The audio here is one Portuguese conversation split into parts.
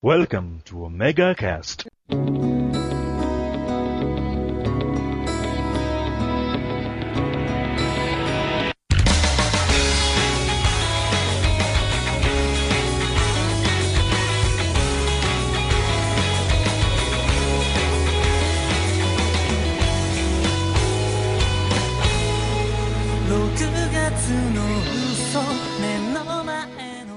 Welcome to Omega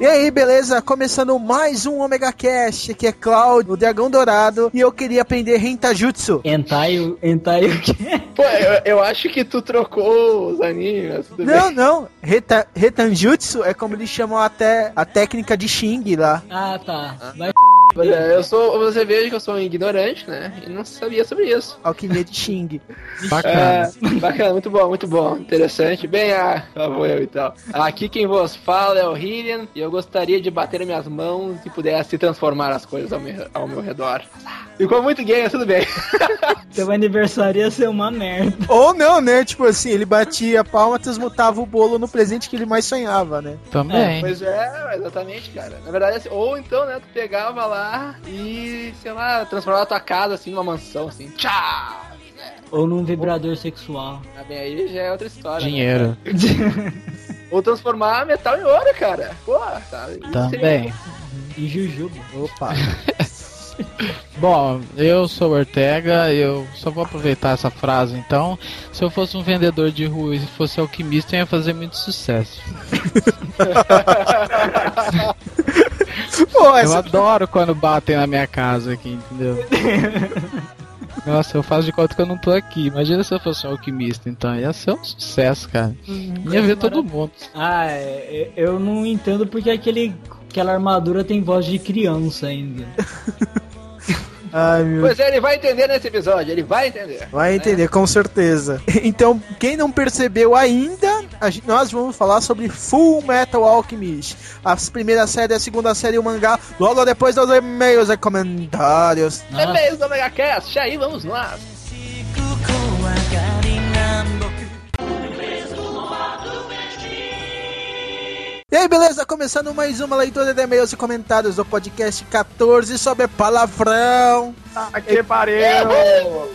E aí, beleza? Começando mais um Omega Cast, aqui é Cláudio, o Dragão Dourado, e eu queria aprender Rentajutsu. Entai, entai o quê? Pô, eu, eu acho que tu trocou os animes. tudo Não, bem. não, Reta, Retanjutsu é como eles chamam até a técnica de Xing lá. Ah, tá. Vai eu sou. Você veja que eu sou um ignorante, né? E não sabia sobre isso. Alquimia de Xing. É, bacana, muito bom, muito bom. Interessante. Bem, ah, lá vou eu e tal. Aqui quem vos fala é o Hillian e eu gostaria de bater minhas mãos e pudesse transformar as coisas ao meu, ao meu redor. Ficou muito gay, mas tudo bem. Teu aniversário ia ser uma merda. Ou não, né? Tipo assim, ele batia a palma, transmutava o bolo no presente que ele mais sonhava, né? Também. Pois é, exatamente, cara. Na verdade, assim, ou então, né, tu pegava lá e, sei lá, transformava a tua casa assim numa mansão, assim. Tchau! Ou num vibrador sexual. Tá bem, aí já é outra história. né? Dinheiro. Ou transformar metal em ouro, cara. Pô, tá. isso Também. E Jujuba. Opa. Bom, eu sou Ortega, eu só vou aproveitar essa frase então. Se eu fosse um vendedor de rua e fosse alquimista, eu ia fazer muito sucesso. Pô, Eu essa... adoro quando batem na minha casa aqui, entendeu? Nossa, eu faço de conta que eu não tô aqui. Imagina se eu fosse um alquimista, então ia ser um sucesso, cara. Ia ver todo mundo. Ah, é, é, eu não entendo porque aquele, aquela armadura tem voz de criança ainda. Ai, meu Pois é, ele vai entender nesse episódio, ele vai entender. Vai entender, com certeza. Então, quem não percebeu ainda, a gen- nós vamos falar sobre Full Metal Alchemist. A primeira série, a segunda série e o mangá, logo depois dos e-mails e comentários. Também do Omega Cast, aí vamos lá. E aí, beleza? Começando mais uma leitura de e-mails e comentários do podcast 14 sobre palavrão. Aqui pariu!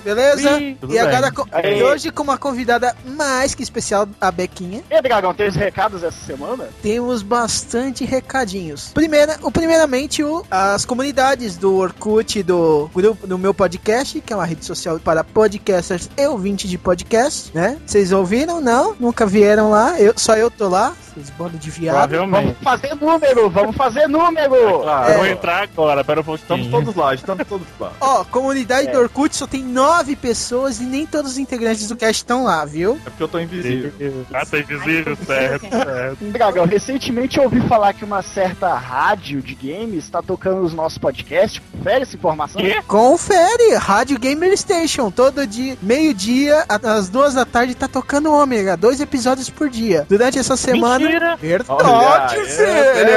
Beleza? Ih, tudo e agora, e hoje com uma convidada mais que especial, a Bequinha. E aí, Dragão, tem os recados essa semana? temos bastante recadinhos. Primeira, o primeiramente o, as comunidades do Orkut do grupo do meu podcast, que é uma rede social para podcasters e ouvintes de podcast, né? Vocês ouviram? Não? Nunca vieram lá? Eu, só eu tô lá. Vocês bando de viado. Vamos fazer número, vamos fazer número! Claro, É. eu vou entrar agora, pera um pouquinho. Estamos todos lá, estamos todos lá. Ó, comunidade É. do Orkut só tem nove pessoas e nem todos os integrantes do cast estão lá, viu? É porque eu tô invisível. Ah, tá invisível, certo, certo. Dragão, recentemente eu ouvi falar que uma certa rádio de games está tocando os nossos podcasts. Confere essa informação? Quê? Confere, Rádio Gamer Station, todo dia, meio-dia, às duas da tarde, tá tocando Ômega, dois episódios por dia. Durante essa semana. Mentira! Verdade,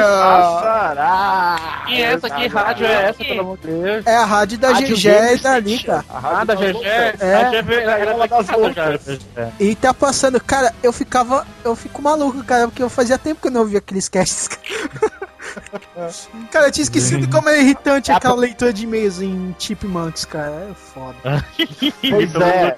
Passará! E essa que rádio é essa, pelo amor de Deus? É a rádio da GG e da. Lica. A rádio Ah, da GG? É. GG. E tá passando, cara, eu ficava. Eu fico maluco, cara, porque eu fazia tempo que eu não ouvia aqueles casts. cara, eu tinha esquecido como é irritante aquela leitura de e-mails em Chipmunks, cara. É foda. Pois Pelo é. né,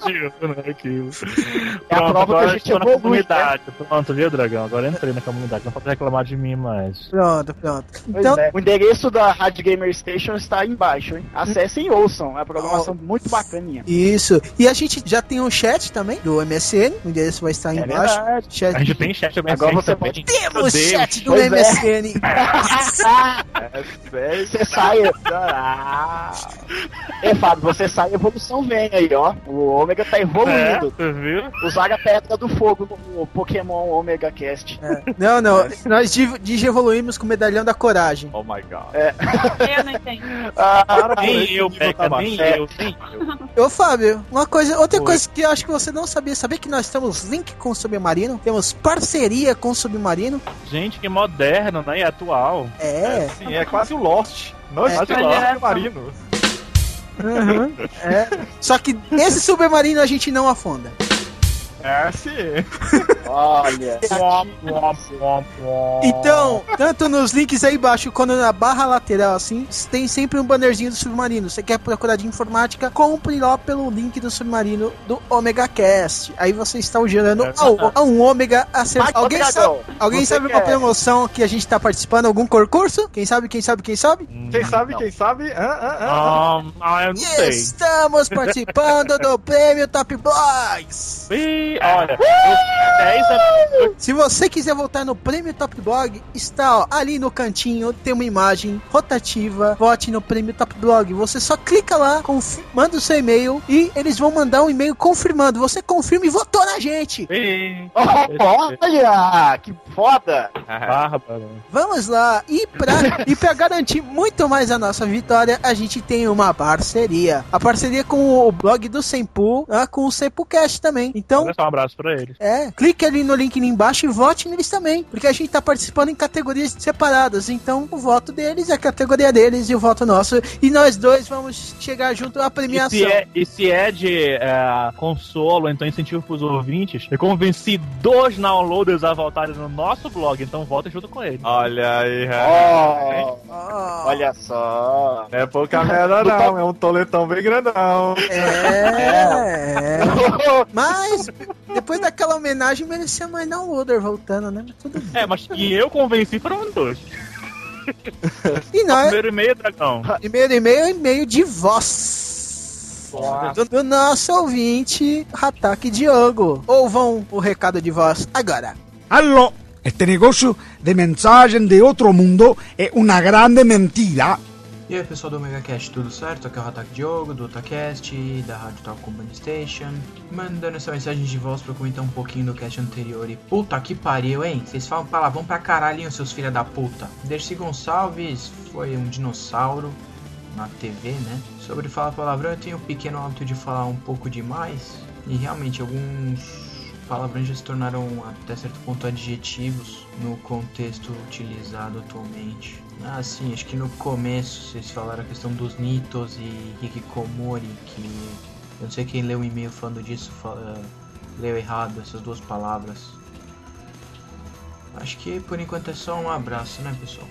aquilo. É a prova que a gente evolui, comunidade. Pronto, viu, Dragão? Agora entrei na comunidade. Não pode reclamar de mim mais. Pronto, pronto. Então, é. O endereço da Rádio Gamer Station está aí embaixo, hein? Acessem e ouçam. É uma programação muito bacaninha. isso. E a gente já tem um chat também do MSN. O endereço vai estar aí É embaixo. verdade. Chat A gente tem chat também. Agora você também. Temos chat do Pois é. MSN. Você sai. Ah. É, Fábio, você sai e a evolução vem aí, ó. O Ômega tá É, evoluindo. você viu? Usaram a pedra do fogo no Pokémon Omega Cast. Não, não. Nós digievoluímos com o medalhão da coragem. Oh my god. Eu não entendo. Ah, Nem eu, Peca, nem eu, nem eu. Ô Fábio, uma coisa, outra Oi. coisa que eu acho que você não sabia, sabia que nós temos link com o Submarino? Temos parceria com o Submarino? Gente, que moderno, né? E atual. É. Sim, é quase o Lost. Nós É. Quase Lost, Marino. Uhum, é. Só que esse submarino a gente não afunda. É, sim. Olha. Então, tanto nos links aí embaixo quanto na barra lateral, assim, tem sempre um bannerzinho do Submarino. Você quer procurar de informática, compre lá pelo link do Submarino do Omega Cast. Aí você está gerando É ao, a um Ômega a ser... Alguém sabe, alguém sabe quer- uma promoção que a gente tá participando? Algum concurso? Quem sabe, quem sabe, quem sabe? Quem sabe, quem sabe? Ah, ah, ah. Ah, ah, eu não sei. Estamos participando do prêmio Top Blogs! Ih, olha, eu, é Se você quiser voltar no Prêmio Top Blog, está ó, ali no cantinho, tem uma imagem rotativa. Vote no Prêmio Top Blog. Você só clica lá, manda o seu e-mail e eles vão mandar um e-mail confirmando. Você confirma e votou na gente. Olha, que foda. bárbaro. Vamos lá. E pra, e pra garantir muito mais a nossa vitória, a gente tem uma parceria. A parceria com o blog do Sempu, ah, com o SempuCast também. Então, um abraço pra eles. É, clique ali no link ali embaixo e vote neles também, porque a gente tá participando em categorias separadas, então o voto deles é a categoria deles e o voto nosso, e nós dois vamos chegar junto à E premiação. se, é, e se é de é, consolo, então incentivo pros ouvintes, eu convenci dois downloaders a voltarem no nosso blog, então volta junto com eles. Olha aí, Ó, Ó, olha só. Não é pouca merda não, é um toletão bem grandão. é, é. Mas, depois daquela homenagem, merecia mais downloader voltando, né? Mas tudo bem. É, mas que eu convenci foram dois. E nós, Primeiro e-mail, dragão. primeiro e-mail é e-mail de voz. Do, do nosso ouvinte, Hatake Diogo. Ouvam o recado de voz agora. Allo, este negocio de mensagem de outro mundo é uma grande mentira. E aí pessoal do Omega Cast, tudo certo? Aqui é o Hatak Diogo, do Otacast, da Rádio Talk Company Station Mandando essa mensagem de voz pra comentar um pouquinho do cast anterior E puta que pariu, hein? Vocês falam palavrão pra caralho, seus filha da puta Dercy Gonçalves foi um dinossauro na TV, né? Sobre falar palavrão, eu tenho o pequeno hábito de falar um pouco demais E realmente alguns palavrões já se tornaram até certo ponto adjetivos no contexto utilizado atualmente. Ah, sim, acho que no começo vocês falaram a questão dos Nitos e Hikikomori, que eu não sei quem leu o e-mail falando disso, fala- leu errado essas duas palavras. Acho que por enquanto é só um abraço, né, pessoal?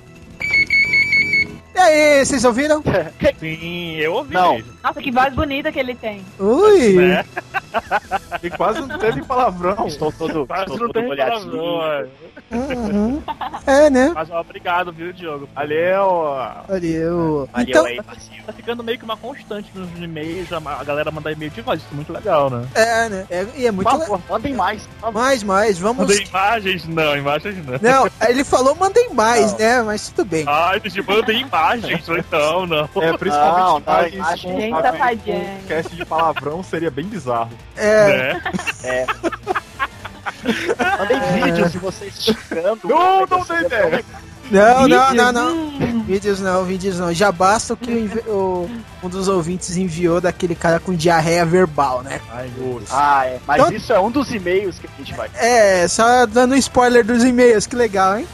E aí, vocês ouviram? Sim, eu ouvi Não. mesmo. Nossa, que voz bonita que ele tem. Ui! Né? E quase não teve palavrão. Estou todo, Quase estou não todo molhadinho. é. Uhum. É, né? Mas ó, obrigado, viu, Diogo? Valeu. Valeu. Valeu Então, aí, parceiro. Tá ficando meio que uma constante nos e-mails, a galera mandar e-mail de voz, isso é muito legal, né? é, né? É, e é muito legal. mandem mais. Mais, mais, vamos. Mandei imagens? Não, imagens não. Não, ele falou mandem mais, Não. né? Mas tudo bem. Ai, gente, mandei imagens, então, não. É, principalmente Não, não, imagens com Gente sabe, safadinha. com cast de palavrão seria bem bizarro. É, Né? É. Mandem vídeos de vocês esticando. Não, não Seria tem ideia. não, não, Vídeos, não, não. Vídeos não, vídeos não. Já basta o que o um dos ouvintes enviou daquele cara com diarreia verbal, né? Ai, meu Ah, é. Mas Então- isso é um dos e-mails que a gente vai. É, só dando spoiler dos e-mails, que legal, hein?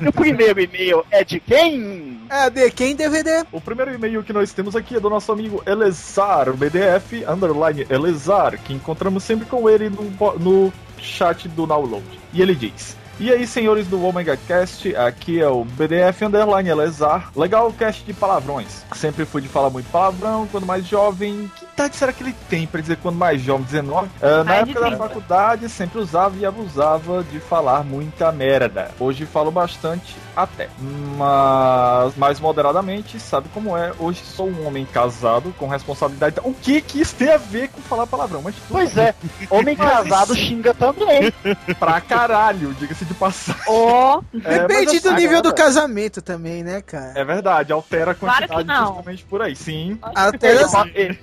E o primeiro e-mail é de quem? É, de quem DVD? O primeiro e-mail que nós temos aqui é do nosso amigo Elezar, BDF, underline Elezar, que encontramos sempre com ele no, no chat do download. E ele diz... E aí, senhores do Omega Cast, aqui é o BDF Underline Elezar. Legal o cast de palavrões. Sempre fui de falar muito palavrão quando mais jovem. Que idade será que ele tem pra dizer quando mais jovem? 19? Ah, na época da 30. faculdade, sempre usava e abusava de falar muita merda. Hoje falo bastante até. Mas mais moderadamente, sabe como é? Hoje sou um homem casado com responsabilidade. O que que isso tem a ver com falar palavrão? Mas tudo Pois é, homem casado isso- xinga também. pra caralho, diga-se de passagem. Ó, É, Depende mas do assim, nível do casamento também, né, cara? É verdade, altera a Claro quantidade que não. justamente por aí. Sim. Até Ele as- pode- ele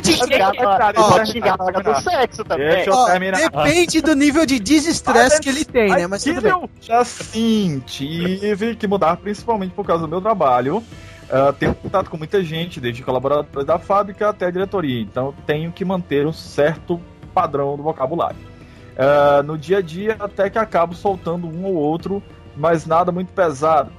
Depende pode xingar, na- hora do sexo também. Ó, depende do nível de desestresse que ele tem, né? Mas tudo bem. Eu já sim, tive que mudar principalmente por causa do meu trabalho. Ah, tenho contato com muita gente, desde colaboradores da fábrica até a diretoria, então tenho que manter um certo padrão do vocabulário. Ah, no dia a dia, até que acabo soltando um ou outro, mas nada muito pesado.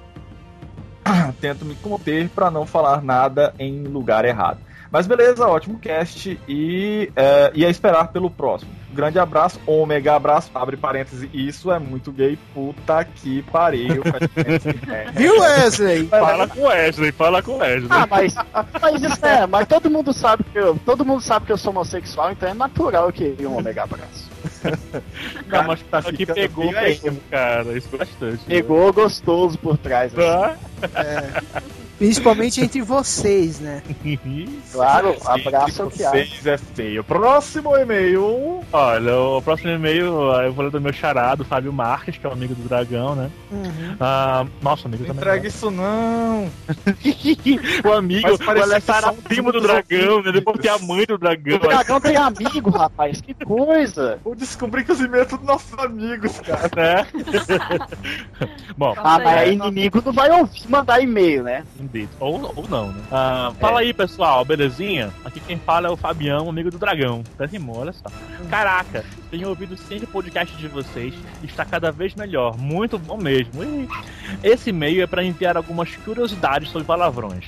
Tento me conter para não falar nada em lugar errado. Mas beleza, ótimo cast e, é, e a esperar pelo próximo. Grande abraço, ômega abraço, abre parênteses, isso é muito gay, puta que pariu. É. Viu, Wesley? Fala com o Wesley, fala com o Wesley. Ah, mas, mas isso é, mas todo mundo sabe que eu, todo mundo sabe que eu sou homossexual, então é natural que um omega abraço. Não, mas tá que pegou mesmo, cara. Isso bastante. Pegou gostoso por trás. assim. Tá? Principalmente entre vocês, né? Claro, abraço é o que há. Vocês é feio. Próximo e-mail. Olha, o próximo e-mail eu vou ler do meu charado, Fábio Marques, que é o amigo do Dragão, né? Uhum. Ah, nosso amigo Não também. entrega isso não. o amigo, que era primo do dragão, né? Depois tem a mãe do dragão. O dragão tem amigo, rapaz, que coisa. Eu descobri que os e-mails são nossos amigos, cara. né? Bom, Ah, mas aí inimigo não vai ouvir mandar e-mail, né? Ou, ou não, né? Ah, fala aí, pessoal, belezinha? Aqui quem fala é o Fabião, amigo do Dragão. Até rimou, olha só. Caraca, tenho ouvido sempre o podcast de vocês. Está cada vez melhor. Muito bom mesmo. E esse e-mail é para enviar algumas curiosidades sobre palavrões.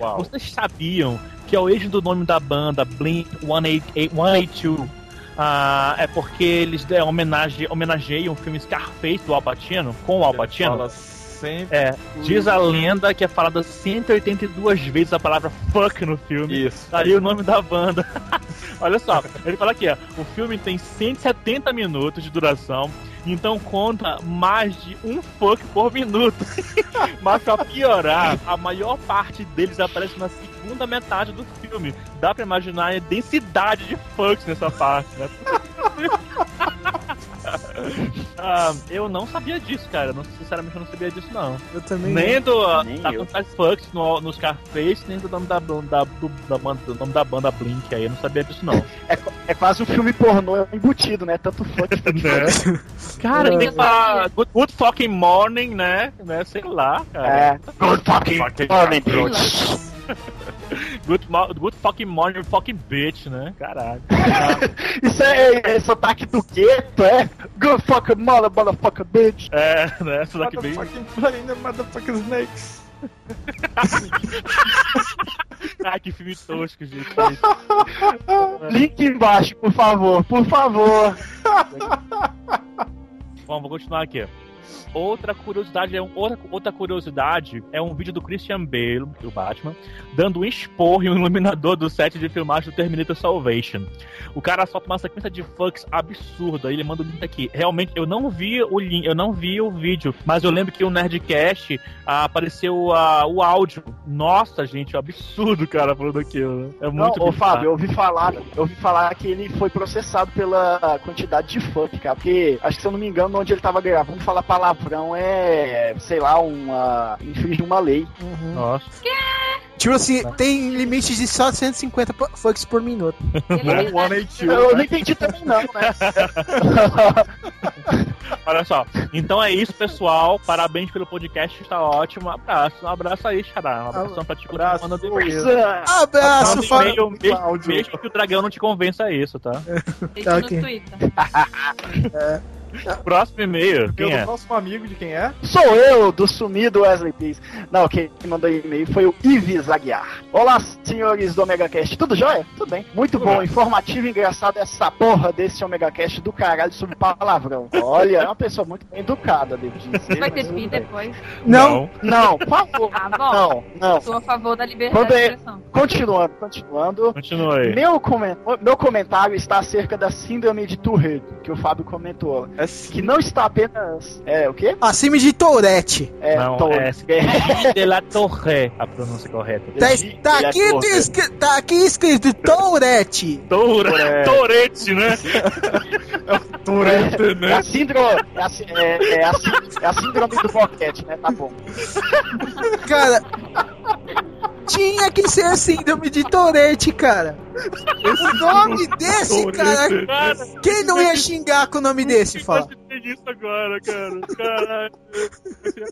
Uau. Vocês sabiam que a origem do nome da banda Blink 182 182 ah, é porque eles é, homenage, homenageiam o filme Scarface do Al Pacino com o Al Pacino? Fala sempre. É, diz a lenda que é falada 182 vezes a palavra fuck no filme. Isso. Daí o nome da banda. Olha só, ele fala aqui, ó, o filme tem 170 minutos de duração, então conta mais de um fuck por minuto. Mas pra piorar, a maior parte deles aparece na segunda metade do filme. Dá pra imaginar a densidade de fucks nessa parte, né? Ah, eu não sabia disso, cara. Não, sinceramente, eu não sabia disso, não. Eu também. Nem do Nem da fucks no, no Scarface, nem do nome da, da, do, da, banda, do nome da banda Blink aí. Eu não sabia disso, não. É, é quase um filme pornô embutido, né? Tanto que Né? Cara, Eu tem que falar good, good fucking morning, né? né? Sei lá, cara. É. Good fucking morning, Good, good fucking morning, fucking bitch, né? Caralho. Isso é, é sotaque do gueto, é? Good fucking mother, motherfucker bitch. É, né? Isso daqui bem. Motherfucking plane, motherfucking snakes. Ai, que filme tosco, gente. Link embaixo, por favor, por favor. Bom, vou continuar aqui. Outra curiosidade é um, outra, outra curiosidade é um vídeo do Christian Bale, do Batman, dando um esporro em um iluminador do set de filmagem do Terminator Salvation. O cara solta uma sequência de fucks absurda. Ele manda o link aqui. Realmente, eu não vi o link, eu não vi o vídeo, mas eu lembro que o Nerdcast ah, apareceu ah, o áudio. Nossa, gente, é um absurdo, cara, falando aquilo. né? É Não, muito ô bizarro. Fábio, eu ouvi falar, eu ouvi falar que ele foi processado pela quantidade de funk, cara. Porque, acho que se eu não me engano, onde ele tava gravando, falar palavrão é, sei lá, uma. infringir uma lei. Nossa. Tipo assim, tem limites de só 150 po- fucks por minuto. Ele- One eight two. Eu não entendi também não, né? Olha só. Então é isso, pessoal. Parabéns pelo podcast, está ótimo. Um abraço. Um abraço aí, Xará. Um abração pra ti. Abraço. Manda de Abraço, e-mail, mesmo, mesmo que o dragão não te convença a isso, tá? Deixa Tá, no ok. Twitter. Próximo e-mail, quem é? próximo amigo de quem é? Sou eu, do sumido Wesley Pires. Não, quem mandou e-mail foi o Ives Aguiar. Olá, senhores do Omega Cast. Tudo jóia? Tudo bem. Muito bom, informativo e engraçado essa porra desse Omega Cast do caralho sobre palavrão. Olha, é uma pessoa muito bem educada, devo dizer. Vai ter bem. depois. Não, Não, por favor. Ah, bom. Não, não. Sou a favor da liberdade de é- expressão. Continuando, continuando. Continua aí. Meu, comen- meu comentário está acerca da síndrome de Tourette, que o Fábio comentou. É Que não está apenas. É, o quê? acima de Tourette. É, Não, Tourette. é de la Torre, a pronúncia correta. Tá, tá é aqui, Tourette. escri- tá aqui escrito Tourette. Toure, Torete, né? Tourette, É né? a síndrome, é a, é, é a é a síndrome do boquete, né? Tá bom. Cara, tinha que ser síndrome de Tourette, cara. O nome desse, cara. Cara, Quem não ia xingar com o nome desse, fala? Isso agora, cara. Caralho.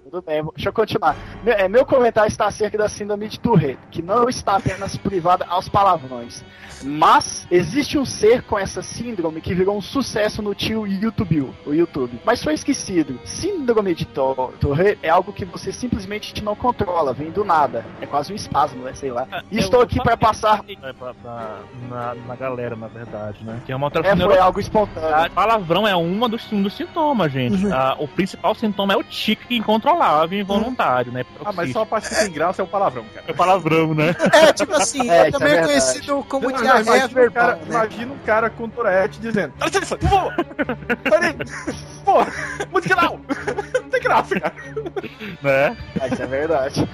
Tudo bem, deixa eu continuar. Meu, é, meu comentário está acerca da síndrome de Tourette, que não está apenas privada aos palavrões. Mas existe um ser com essa síndrome que virou um sucesso no tio YouTube, o YouTube. Mas foi esquecido. Síndrome de To- Tourette é algo que você simplesmente não controla, vem do nada. É quase um espasmo, né? Sei lá. E estou aqui para passar. É, pra- pra- na, na galera, na verdade, né? Que é uma É, alteração foi algo espontâneo. Palavrão é uma dos, um dos sintomas, gente. Ah, o principal sintoma é o tique incontrolável e involuntário, né? Ah, mas só a parte que tem graça é o palavrão, cara. É palavrão, né? É, tipo assim, É, é, é também verdade. conhecido como Não, diarreia imagina, um verbal, cara, né? imagina um cara com Tourette dizendo: Dá licença, por favor! Peraí! Pô, música não! Não tem graça, cara. né? Ah, Isso é verdade.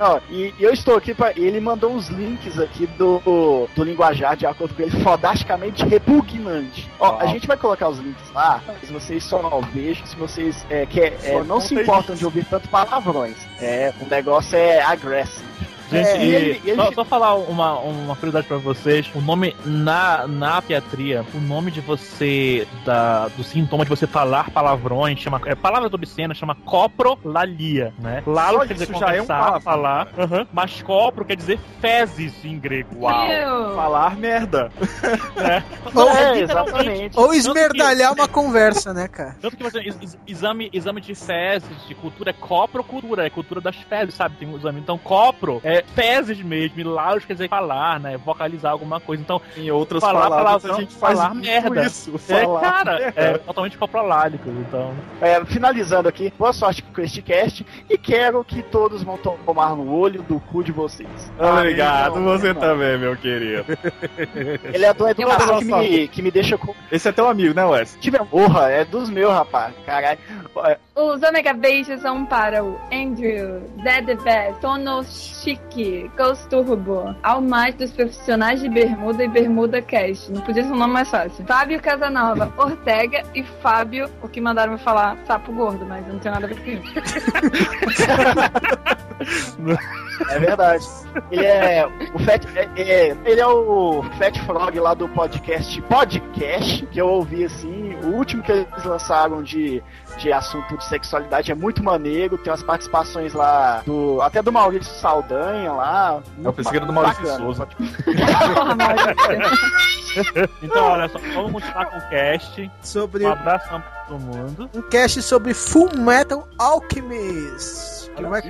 Não, e, e eu estou aqui para ele mandou uns links aqui do, do linguajar de acordo com ele, fodasticamente repugnante. Ó, a gente vai colocar os links lá, se vocês só não vejam, se vocês é, quer, é, não se importam isso. de ouvir tanto palavrões. É, o negócio é agressivo. Gente, É, e, ele- ele- só, só falar uma, uma curiosidade pra vocês. O nome na, na pediatria, o nome de você, da, do sintoma de você falar palavrões, chama, é palavras obscenas, chama coprolalia, né? Lalo Só quer dizer já é um conversar, palavrão. falar, mas copro quer dizer fezes em grego. Uau! Ew. Falar merda. né? Ou- é, literalmente. exatamente. Ou Tanto que- esmerdalhar uma conversa, né, cara? Tanto que você, ex- ex- exame, exame de fezes, de cultura, é coprocultura, é cultura das fezes, sabe? Tem um exame. Então, copro é fezes mesmo, e laus quer dizer falar, né? Vocalizar alguma coisa. Então, Em outras Falar palavras, palavrão, a gente faz falar merda. isso. é, falar cara, merda. é totalmente coprolálico. Então, É, finalizando aqui, boa sorte com este cast e quero que todos vão tomar no olho do cu de vocês. Obrigado, Não, você não. também, meu querido. Ele é do educação que me, que me deixa com. Esse é teu amigo, né, Wes? Tiver porra, é dos meus, rapaz. Caralho. É, Os Omega Beijos são para o Andrew, Zedebet, Tono Chique, Ghost Turbo, ao mais dos profissionais de Bermuda e Bermuda Cast. Não podia ser um nome mais fácil. Fábio Casanova, Ortega e Fábio, o que mandaram me falar sapo gordo, mas eu não tenho nada a ver com isso. É verdade. Ele é o Fat, é, é- ele é o Fat Frog lá do podcast Podcast, que eu ouvi assim, o último que eles lançaram de, de assunto de sexualidade é muito maneiro, tem umas participações lá do até do Maurício Saldanha lá. Eu pensei que era do Maurício Bacana. Souza. Então olha só, vamos continuar com o cast. Sobre Um abraço pra todo mundo. um cast sobre Full Metal Alchemist. Que vai-.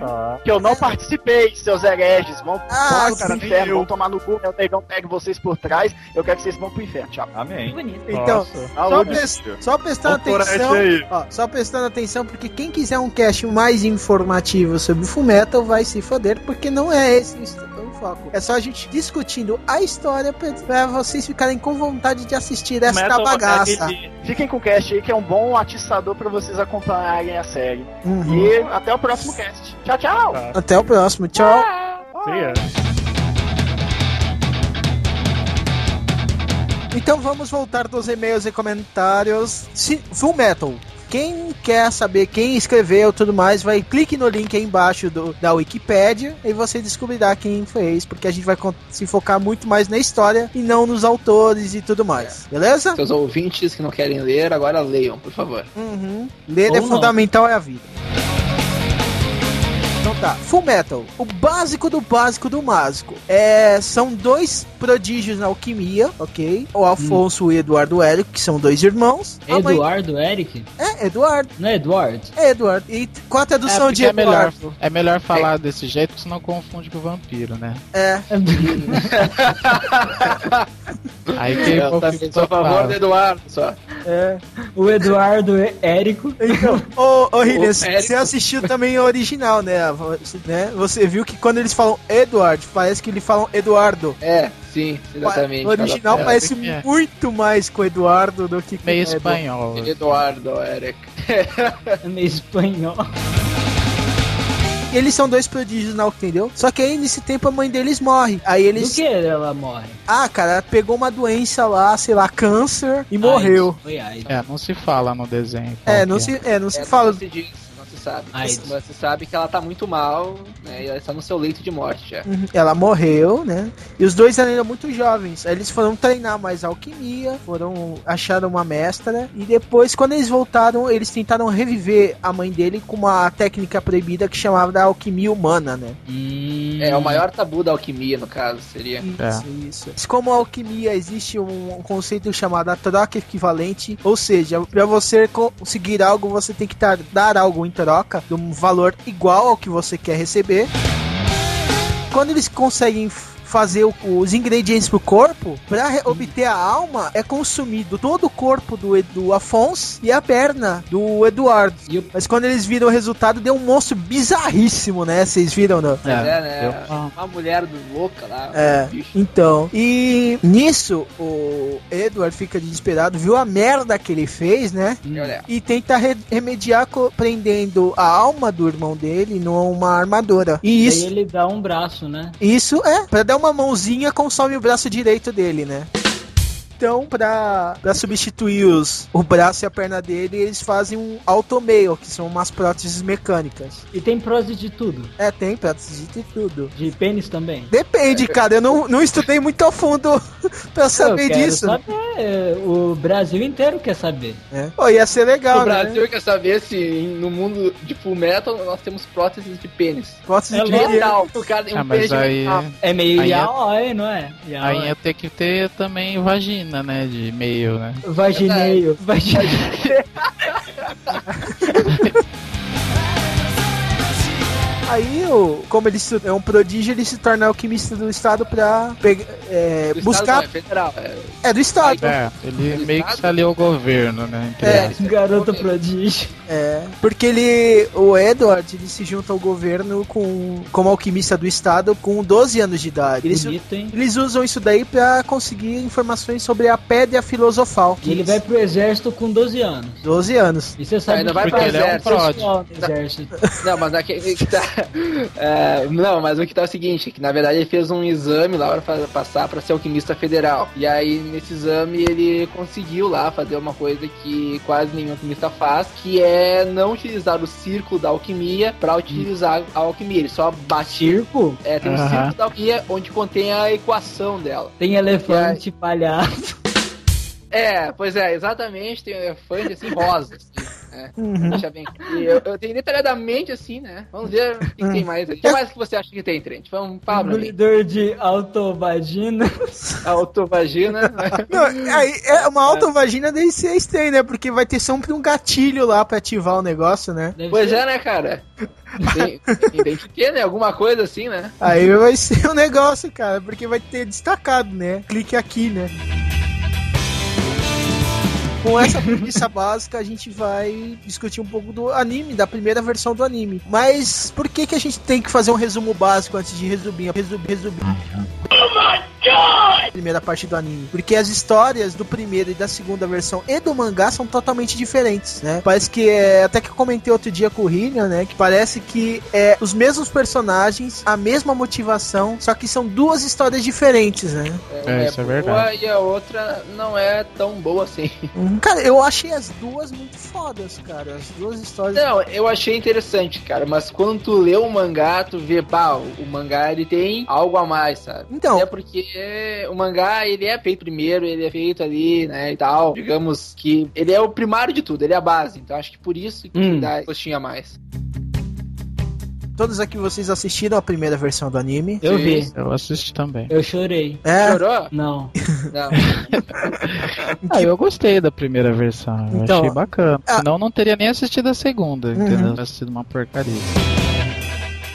Que eu não participei, seus hereges. Vão, Ah, vão cara, pro inferno, eu. vão tomar no cu, meu negão pega vocês por trás. Eu quero que vocês vão pro inferno. Tchau. Que Amém. bonito. Então, só, filho? só prestando atenção, essa ó, só prestando atenção, porque quem quiser um cast mais informativo sobre Full Metal vai se foder, porque não é esse o foco. É só a gente discutindo a história pra, vocês ficarem com vontade de assistir esta Metal bagaça. aquele- Fiquem com o cast aí, que é um bom atiçador pra vocês acompanharem a série. Uhum. E até o próximo cast. Tchau, tchau. Até o próximo, tchau. É. Então vamos voltar dos e-mails e comentários. Full Metal. Quem quer saber quem escreveu e tudo mais, vai clique no link aí embaixo do, da Wikipédia e você descobrirá quem fez, porque a gente vai se focar muito mais na história e não nos autores e tudo mais. Beleza? Seus ouvintes que não querem ler, agora leiam, por favor. Uhum. Ler Ou é não. fundamental é a vida. Tá, Full Metal, o básico do básico do básico. É, são dois prodígios na alquimia, ok? O Afonso e Eduardo Hélio, que são dois irmãos. A mãe- Eduardo Eric? É, Eduardo. Não é Eduardo? É, Eduardo. E qual a É, tradução porque de é melhor, Eduardo? é melhor falar desse jeito, porque senão confunde com o vampiro, né? É. Aí que Eu também sou a favor do Eduardo, só. É. o Eduardo é Érico. Então, ô, ô Hillian, você assistiu também o original, né? Você- né? Você viu que quando eles falam Eduardo, parece que eles falam Eduardo. É, sim, exatamente. O original Cada- parece é. muito mais com Eduardo do que com Meio Edu. espanhol. Eduardo, Eric. É meio espanhol. E eles são dois prodígios na entendeu? Só que aí nesse tempo a mãe deles morre. Aí Do eles. que ela morre? Ah, cara, ela pegou uma doença lá, sei lá, câncer e morreu. AIDS, Foi AIDS. É, não se fala no desenho. É, não se, é, não se fala. Não se diz, sabe. AIDS. Mas se sabe que ela tá muito mal, né? E ela está no seu leito de morte já. Uhum. Ela morreu, né? E os dois eram ainda muito jovens. Aí eles foram treinar mais alquimia, foram acharam uma mestra e depois quando eles voltaram, eles tentaram reviver a mãe dele com uma técnica proibida que chamava da alquimia humana, né? Hum. É, o maior tabu da alquimia, no caso, seria. Isso, isso. Mas Como a alquimia existe um conceito chamado a troca equivalente, ou seja, para você conseguir algo, você tem que dar algo em troca de um valor igual ao que você quer receber. Quando eles conseguem fazer o- os ingredientes pro corpo, para obter a alma é consumido todo o corpo do, do Afonso e a perna do Eduardo. E o- Mas quando eles viram o resultado, deu um monstro bizarríssimo, né? Vocês viram, não? Mas é, né? eu- Uma mulher do louca lá. É. um. Então, e nisso o Edward fica desesperado, viu a merda que ele fez, né? E olha, E tenta re- remediar co- prendendo a alma do irmão dele numa armadura. E Daí isso, ele dá um braço, né? isso é, pra dar uma mãozinha, consome o braço direito dele, né? Então, pra, pra substituir os, o braço e a perna dele, eles fazem um automail, que são umas próteses mecânicas. E tem prótese de tudo. É, tem prótese de tudo. De pênis também. Depende, cara, eu não, não estudei muito a fundo pra saber Eu quero disso. saber, é, o Brasil inteiro quer saber. É. Pô, ia ser legal, o né? Brasil quer saber se no mundo de full metal nós temos próteses de pênis. Prótese É de. Metal. O cara tem um Ah, mas aí. É meio Aí é- não é? Yaoi. aí ia ter que ter também vagina, né? De meio, né? Vagineio. Vagineio. Aí, o, como ele se- é um prodígio, ele se torna alquimista do estado pra pegar, é, Do buscar. Estado, não, é federal. É, É do estado. É, ele Do meio que Estado? se aliou ao governo, né? É. Garoto prodígio. É. Porque ele. O Edward ele se junta ao governo com, como alquimista do estado com 12 anos de idade. Eles, Bonito, hein? eles usam isso daí pra conseguir informações sobre a pedra filosofal. E ele vai pro exército com 12 anos. 12 anos. E você sabe não vai que pro ele é um exército. no exército. Não, mas aqui que tá. é, não, mas o que tá é o seguinte: que na verdade ele fez um exame lá pra fa- passar pra ser alquimista federal. E aí nesse exame ele conseguiu lá fazer uma coisa que quase nenhum alquimista faz, que é não utilizar o círculo da alquimia pra utilizar a alquimia. Ele só bate. Circo? É, tem um Aham. círculo da alquimia onde contém a equação dela. Tem elefante, palhaço. É, pois é, exatamente, tem um elefante assim rosa. Assim, né? Uhum. Deixa bem. Eu, eu tenho detalhadamente assim, né? Vamos ver o que, que tem mais aí. O que mais que você acha que tem, Trent? Vamos, mim. Engolidor de autovagina. Autovagina. Não, aí, é uma autovagina deve ser estranho, né? Porque vai ter sempre um gatilho lá pra ativar o negócio, né? Deve pois ser- é, né, cara? Tem, tem, tem que ter, né? Alguma coisa assim, né? Aí vai ser um negócio, cara, porque vai ter destacado, né? Clique aqui, né? Com essa premissa básica, a gente vai discutir um pouco do anime, da primeira versão do anime. Mas por que que a gente tem que fazer um resumo básico antes de resumir? Resumir, resumir. Primeira parte do anime. Porque as histórias do primeiro e da segunda versão e do mangá são totalmente diferentes, né? Parece que é. Até que eu comentei outro dia com o Hillian, né? Que parece que é os mesmos personagens, a mesma motivação, só que são duas histórias diferentes, né? É, isso é boa verdade. E a outra não é tão boa assim. Cara, eu achei as duas muito fodas, cara. As duas histórias. Não, eu achei interessante, cara, mas quando tu lê o mangá, tu vê, pá, o, o mangá ele tem algo a mais, sabe? Então. É porque o mangá, ele é feito primeiro, ele é feito ali, né, e tal. Digamos que ele é o primário de tudo, ele é a base. Então acho que por isso que Hum. dá gostinho a mais. Todos aqui vocês assistiram a primeira versão do anime. Eu Sim. vi. Eu assisti também. Eu chorei. É. Chorou? Não. Não. Ah, eu gostei da primeira versão. Eu Então, achei bacana. ah- Senão eu não teria nem assistido a segunda, Uhum. entendeu? Teria sido uma porcaria.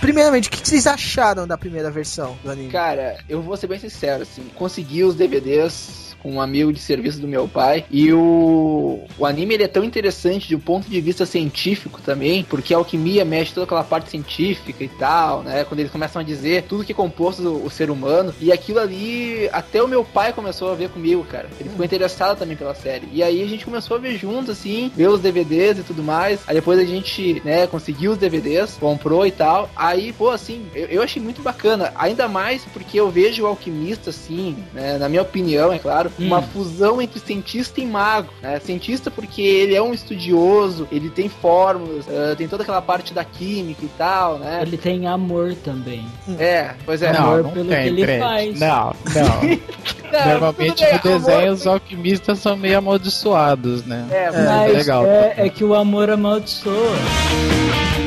Primeiramente, o que vocês acharam da primeira versão do anime? Cara, eu vou ser bem sincero, assim, consegui os DVDs com um amigo de serviço do meu pai e o, o anime ele é tão interessante de um ponto de vista científico também, porque a alquimia mexe toda aquela parte científica e tal, né? Quando eles começam a dizer tudo que é composto o, o ser humano e aquilo ali, até o meu pai começou a ver comigo, cara. Ele ficou interessado também pela série. E aí a gente começou a ver juntos, assim, ver os DVDs e tudo mais. Aí depois a gente, né, conseguiu os DVDs, comprou e tal. Aí, pô, assim, eu, eu achei muito bacana. Ainda mais porque eu vejo o alquimista, assim, né, na minha opinião, é claro, uma fusão entre cientista e mago. Né? Cientista porque ele é um estudioso, ele tem fórmulas, ah, tem toda aquela parte da química e tal, né? Ele tem amor também. É, pois é. Não, amor não pelo tem, que ele crente. faz. Não, não. Não, Normalmente tudo bem, no desenho amor- os alquimistas são meio amaldiçoados, né? É, Mas legal. é, é que o amor amaldiçoa.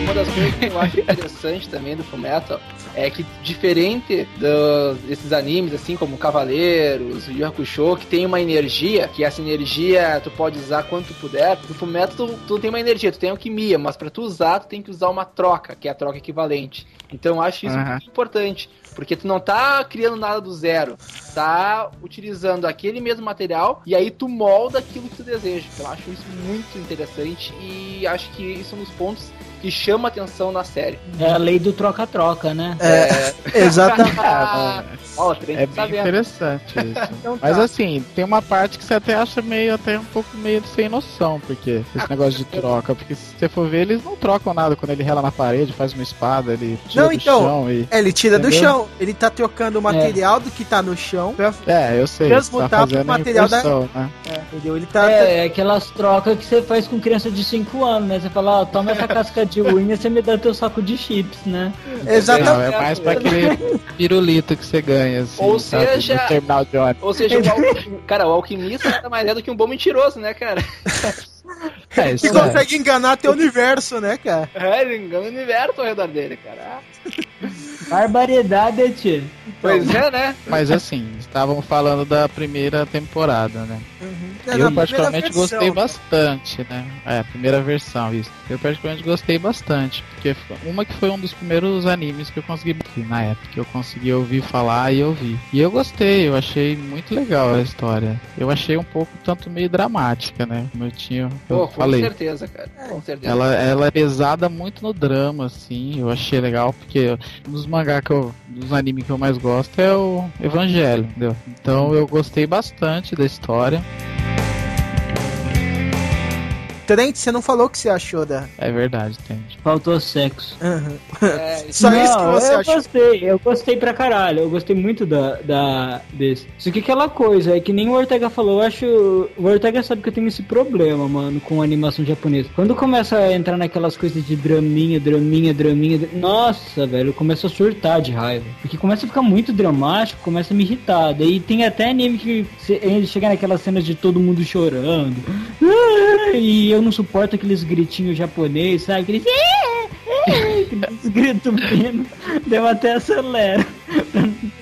Uma das coisas que eu acho interessante também do Fullmetal é que, diferente desses animes, assim como Cavaleiros, Yu Hakusho, que tem uma energia, que essa energia tu pode usar quanto tu puder, no Fullmetal tu, tu tem uma energia, tu tem alquimia, mas pra tu usar, tu tem que usar uma troca, que é a troca equivalente. Então eu acho isso Aham. muito importante, porque tu não tá criando nada do zero, tá utilizando aquele mesmo material e aí tu molda aquilo que tu deseja. Então eu acho isso muito interessante e acho que isso é um dos pontos que chama atenção na série. É a lei do troca-troca, né? É, exatamente. Ah, ó, É bem interessante isso. Então tá. Mas assim, tem uma parte que você até acha meio até um pouco meio sem noção, porque esse negócio de troca, porque se você for ver, eles não trocam nada quando ele rela na parede, faz uma espada, ele tira Não, do então, chão e. É, ele tira do Entendeu? chão. Ele tá trocando o material do que tá no chão pra É, eu sei, Transmutar tá pro fazendo a material da- né? É, entendeu? Ele tá. É, é aquelas trocas que você faz com criança de 5 anos, né? Você fala, ó, toma essa casca de unha, você me dá teu saco de chips, né? Exatamente. Não, é mais pra aquele pirulito que você ganha, assim, Ou sabe, seja- no terminal de ônibus. Ou seja, o alquim- cara, o alquimista nada mais é do que um bom mentiroso, né, cara? É, isso Que é. consegue enganar teu universo, né, cara? É, ele engana o universo ao redor dele, cara. Barbaridade, tio. Pois é, né? Mas assim, estavam falando da primeira temporada, né? É, Eu particularmente gostei versão. bastante, né? É, a primeira versão, isso. Eu particularmente gostei bastante, porque foi- uma que foi um dos primeiros animes que eu consegui na época que eu consegui ouvir falar e ouvir. E eu gostei, eu achei muito legal a história. Eu achei um pouco tanto meio dramática, né? Como eu tinha, eu Pô, com falei. certeza, cara. Com certeza. Ela, ela é pesada muito no drama, assim. Eu achei legal, porque um dos mangá que eu. dos animes que eu mais gosto é o Evangelho, entendeu? Então eu gostei bastante da história. Trent, você não falou o que você achou da. É verdade, entende? Faltou sexo. É, Só Não, isso que você eu achou. gostei, eu gostei pra caralho, eu gostei muito da, da desse. Só que aquela coisa, é que nem o Ortega falou, eu acho. O Ortega sabe que eu tenho esse problema, mano, com animação japonesa. Quando começa a entrar naquelas coisas de draminha, draminha, draminha, dra- nossa, velho, eu começo a surtar de raiva. Porque começa a ficar muito dramático, começa a me irritar. Daí tem até anime que ele chega naquelas cenas de todo mundo chorando. E eu não suporto aqueles gritinhos japonês, sabe? Aqueles. Aqueles gritos fino. Deu até acelera.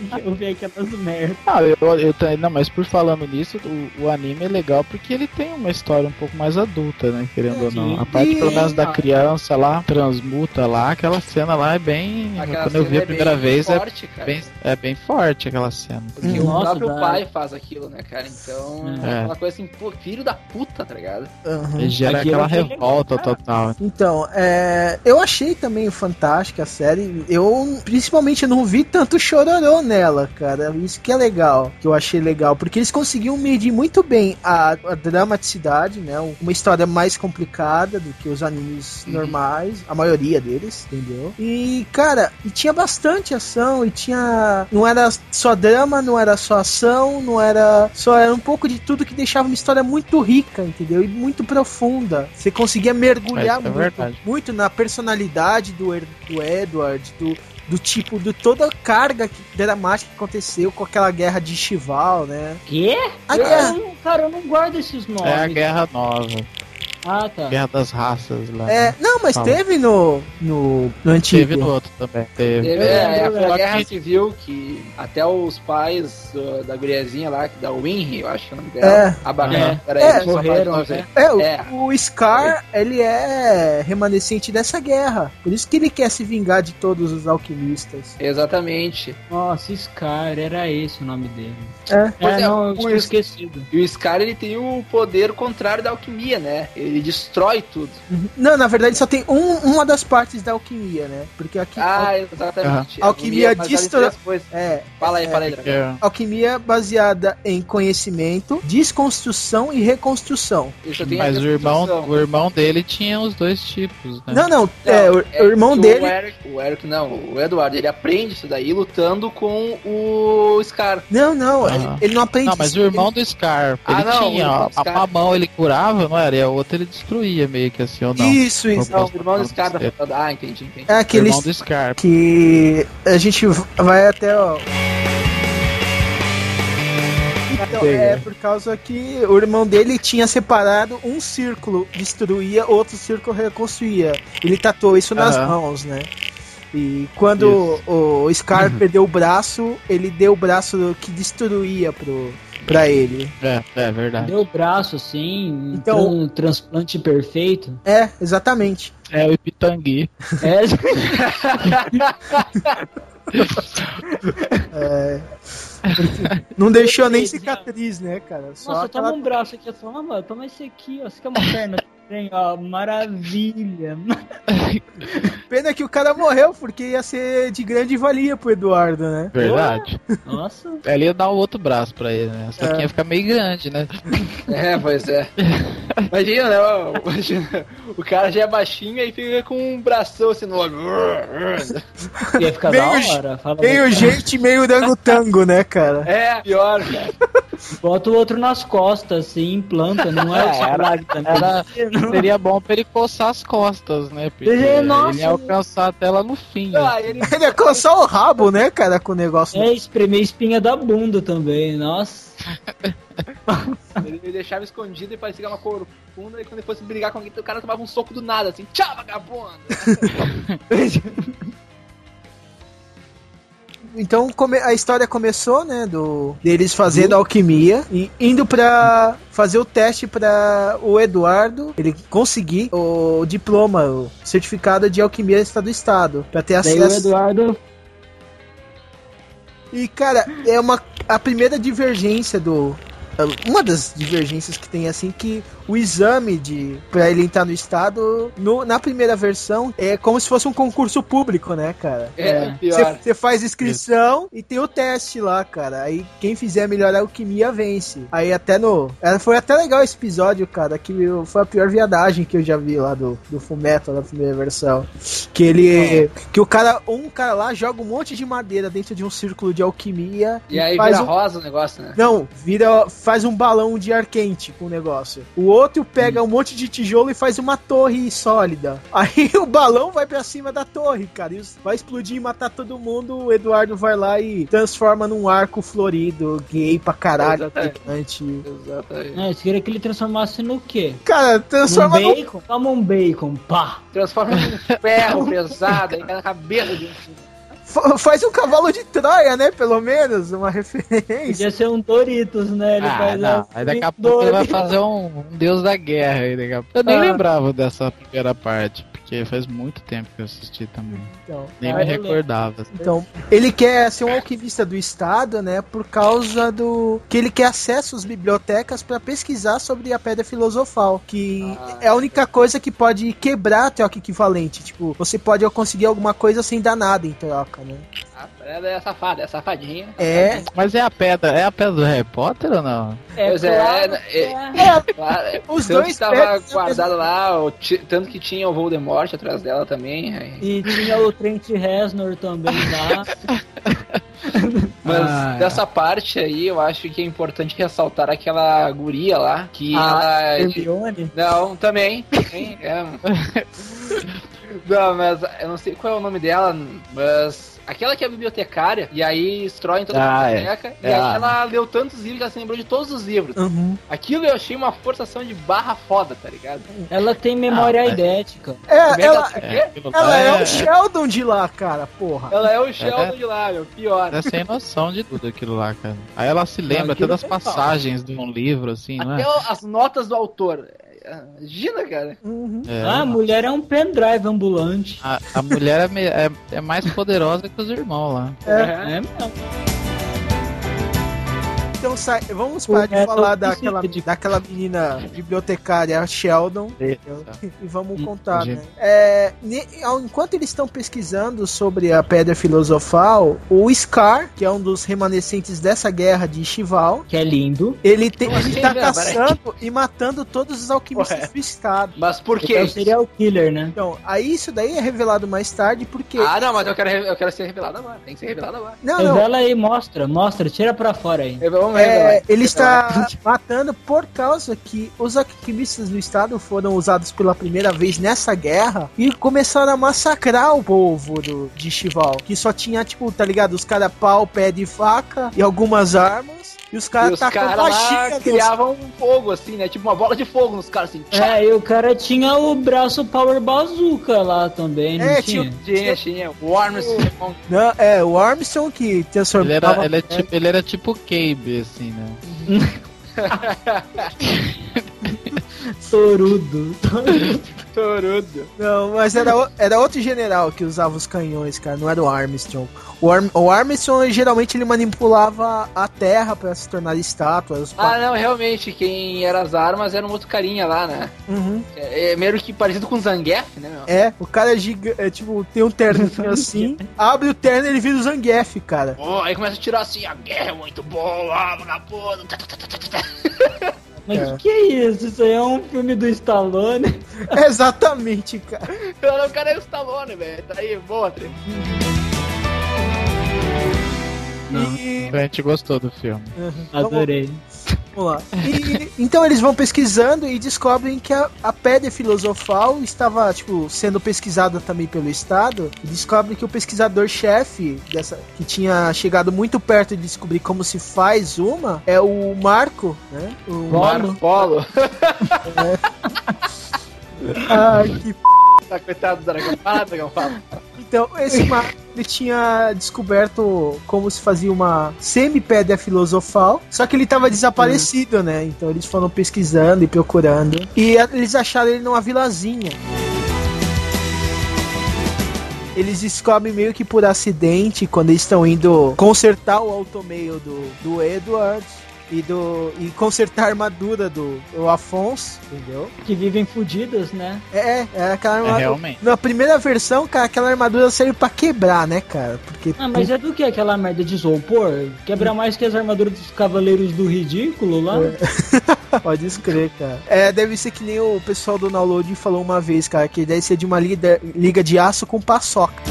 Não ouvir aquelas merdas. Ah, eu, eu não, mas por falando nisso, o, o anime é legal porque ele tem uma história um pouco mais adulta, né? Querendo ou não. A parte pelo menos da criança lá, transmuta lá, aquela cena lá é bem. Aquela quando eu vi a é bem primeira vez forte, é, cara. bem, é bem forte aquela cena. Porque o Nossa, próprio dá. pai faz aquilo, né, cara? Então, é. É. aquela coisa assim, pô, filho da puta, tá ligado? Ele gera Aquilo aquela que é legal, revolta total. Então, é, eu achei também fantástica a série. Eu, principalmente, não vi tanto chororô nela, cara. Isso que é legal, que eu achei legal. Porque eles conseguiam medir muito bem a, a dramaticidade, né? Uma história mais complicada do que os animes normais, a maioria deles, entendeu? E, cara, e tinha bastante ação, e tinha. Não era só drama, não era só ação, não era. Só era um pouco de tudo que deixava uma história muito rica, entendeu? E muito profunda. Você conseguia mergulhar Isso é muito, muito na personalidade do, do Edward, do, do tipo, de toda a carga que- dramática que aconteceu com aquela guerra de Chival, né? Quê? A Eu guerra. não- cara, eu não guardo esses nomes. É a Guerra Nova, Ah, tá. Guerra das Raças lá. É, não, mas Fala. teve no, no, no antigo. Teve no outro também. Teve. Teve, É, é, foi a guerra civil que até os pais do- da guriazinha lá, da Winry, eu acho que é o nome dela. É. A ba- É. É. de Morreram, né? É, o, É. o Scar, ele é remanescente dessa guerra. Por isso que ele quer se vingar de todos os alquimistas. Exatamente. Nossa, Scar, era esse o nome dele. É. Pois É, é, não, eu tinha esquecido. E o Scar, ele tem o poder contrário da alquimia, né? Ele ele destrói tudo. Não, na verdade só tem um- uma das partes da alquimia, né? Porque aqui Ah, exatamente. a alquimia destrói. É, Fala aí, é, fala aí. É, alquimia baseada em conhecimento, desconstrução e reconstrução. A mas o irmão, o irmão dele tinha os dois tipos, né? Não, não, é, o, É, o irmão dele. O Eric, o Eric não, o Eduardo, ele aprende isso daí lutando com o Scar. Não, não, Ah. ele, ele não aprende. Não, mas isso, o irmão do Scar, Ah, ele não, o tinha, Scar. a mão ele curava, não era? E a outra ele destruía meio que assim, ou não? Isso, isso. Não, o irmão do Scar da É. Ah, entendi, entendi. É O aquele irmão do Scar. que a gente vai até, ó. Então, é por causa que o irmão dele tinha separado um círculo destruía, outro círculo reconstruía. Ele tatuou isso nas mãos, né? E quando o Scar perdeu o braço, ele deu o braço que destruía pro, pra ele. É, é verdade. Deu o braço assim, Então- um transplante perfeito. É, exatamente. É o Ipitangui. É, É. Não deixou nem cicatriz, né, cara? Só nossa, aquela- toma um braço aqui, toma, mano, toma esse aqui, ó. É uma perna ó. Maravilha. Pena que o cara morreu, porque ia ser de grande valia pro Eduardo, né? Verdade. Nossa. Ele ia dar o outro braço pra ele, né? Só que É. ia ficar meio grande, né? É, pois é. Imagina, né? Imagina, o cara já é baixinho e fica com um bração assim no olho. Ia ficar Meio da hora. Fala Meio gente, meio dango-tango, né, cara? É, pior, cara. Bota o outro nas costas, assim, implanta, não é? É, era- era- Seria bom pra ele coçar as costas, né? Porque É, nossa. ele ia alcançar até lá no fim. Ah, ele Ele é coçar o rabo, né, cara, com o negócio. É, espremer a espinha da bunda também, nossa. Ele me deixava escondido e parecia uma corcunda. E quando ele fosse brigar com alguém, o cara tomava um soco do nada, assim, tchau, vagabundo! Então a história começou, né, do deles fazendo alquimia e indo pra fazer o teste pra o Eduardo, ele conseguir o diploma, o certificado de alquimia do estado, pra ter Daí o acesso. Eduardo E cara, é uma a primeira divergência do uma das divergências que tem assim que o exame de para ele entrar no estado no- na primeira versão é como se fosse um concurso público, né, cara? É, pior. Você faz inscrição e tem o teste lá, cara. Aí quem fizer melhor alquimia vence. Aí até no. é, Foi até legal esse episódio, cara. Que foi a pior viadagem que eu já vi lá do, do Fullmetal na primeira versão. Que ele. Que o cara. Um cara lá joga um monte de madeira dentro de um círculo de alquimia. E aí faz vira um, rosa o negócio, né? Não, vira. Faz um balão de ar quente com o negócio. O outro pega um monte de tijolo e faz uma torre sólida. Aí o balão vai pra cima da torre, cara. E os- vai explodir e matar todo mundo. O Eduardo vai lá e transforma num arco florido, gay pra caralho. Exatamente. Exatamente. É, você queria que ele transformasse no quê? Cara, transforma num bacon? Toma um bacon, pá. Transforma num ferro pesado aí na cabeça de um. Fa- Faz um cavalo de Troia, né? Pelo menos, uma referência. Podia ser um Doritos, né? Ele Ah, faz não. assim, Aí daqui a pouco ele vai fazer um, um deus da guerra aí daqui a pouco. Eu nem Ah. lembrava dessa primeira parte, porque faz muito tempo que eu assisti também. Então, Nem Ah, me eu lembro. recordava. Então, ele quer ser um alquimista do estado, né? Por causa do que ele quer acesso às bibliotecas para pesquisar sobre a pedra filosofal, que é a única coisa que pode quebrar a troca equivalente. Tipo, você pode conseguir alguma coisa sem dar nada em troca, né? A Fred é safada, é safadinha. É, Mas é a pedra, é a pedra do Harry Potter ou não? É, Pois é, claro é, que é. é, Claro, é. Os tanto dois que tava pegam na guardado lá, o tanto que tinha o Voldemort atrás dela também. aí. E tinha o Trent Reznor também lá. Mas Ah, dessa parte aí, eu acho que é importante ressaltar aquela guria lá, que A ela... Hermione. Não, também. também, é. Não, mas eu não sei qual é o nome dela, mas aquela que é bibliotecária, e aí destrói toda a Ah, é. biblioteca, e É aí a- ela leu tantos livros que ela se lembrou de todos os livros. Uhum. Aquilo eu achei uma forçação de barra foda, tá ligado? Ela tem memória Ah, idética. É, é que ela, ela- É, ela é é, o Sheldon de lá, cara, porra. Ela é o Sheldon de lá, meu, pior. é sem noção de tudo aquilo lá, cara. Aí ela se lembra até aquilo das é passagens de um livro, assim, não Até é? o- as notas do autor. É, Imagina, cara. Uhum. É. Ah, a mulher é um pendrive ambulante. A, a mulher é, é, é mais poderosa que os irmãos lá. É. É mesmo. Então sai, vamos parar de É, falar daquela, de- daquela menina bibliotecária Sheldon e vamos contar, gente. né? É, enquanto eles estão pesquisando sobre a Pedra Filosofal, o Scar, que é um dos remanescentes dessa guerra de Chival, Que é lindo. ele, Como ele tá caçando e matando todos os alquimistas Ué. do estado. Mas por quê? o serial killer, né? Então, aí isso daí é revelado mais tarde porque. Ah, não, mas eu quero, eu quero ser revelado agora. Tem que ser revelado agora. não, não. Revela aí, mostra, mostra, tira pra fora aí. Eu- Vamos revelar. É, ele está matando por causa que os alquimistas do estado foram usados pela primeira vez nessa guerra e começaram a massacrar o povo do, de Chival. Que só tinha, tipo, tá ligado? Os caras pau, pé de faca e algumas armas. E os caras lá magia nos- criavam um fogo, assim, né? Tipo uma bola de fogo nos caras, assim. É, e o cara tinha o braço Power Bazooka lá também, não É, tinha? Tinha, tinha. O Armstrong. Não, é, o Armstrong que transformava... Ele era, ele, é tipo, ele era tipo Cabe, assim, né? Torudo. Torudo. Não, mas era, era outro general que usava os canhões, cara, não era o Armstrong. O, Arm, o Armstrong, geralmente, ele manipulava a terra pra se tornar estátuas. os Ah, não, realmente, quem era as armas era um outro carinha lá, né? Uhum. É, é meio que parecido com o Zangief, né, meu? É, o cara é gigante, é, tipo, tem um terno assim, abre o terno e ele vira o Zangief, cara. Pô, aí começa a tirar assim, a guerra é muito boa, vagabundo. Mas É. que é isso? Isso aí é um filme do Stallone? Exatamente, cara. Cara, O cara é o Stallone, velho. Tá aí, boa, trem. E, A gente gostou do filme. vamos, Adorei. Vamos lá. E- então eles vão pesquisando e descobrem que a, a pedra filosofal estava, tipo, sendo pesquisada também pelo Estado. E descobrem que o pesquisador-chefe dessa que tinha chegado muito perto de descobrir como se faz uma é o Marco, né? O Polo. Polo. Ai, que Tá, coitado do dragão. Fala, dragão, fala. Então, esse Marco ele tinha descoberto como se fazia uma semi-pedra filosofal, só que ele estava desaparecido, né? Então eles foram pesquisando e procurando. E eles acharam ele numa vilazinha. Eles descobrem meio que por acidente quando eles estão indo consertar o automeio do, do Edward e do e consertar a armadura do, do Afonso, entendeu? Que vivem fudidas, né? É, é aquela É, armadura. realmente. Na primeira versão, cara, aquela armadura serve pra quebrar, né, cara? Porque. Ah, mas é do que aquela merda de isopor? Quebra mais que as armaduras dos cavaleiros do ridículo lá? Pode escrever, cara. É, deve ser que nem o pessoal do download falou uma vez, cara, que deve ser de uma liga, liga de aço com paçoca.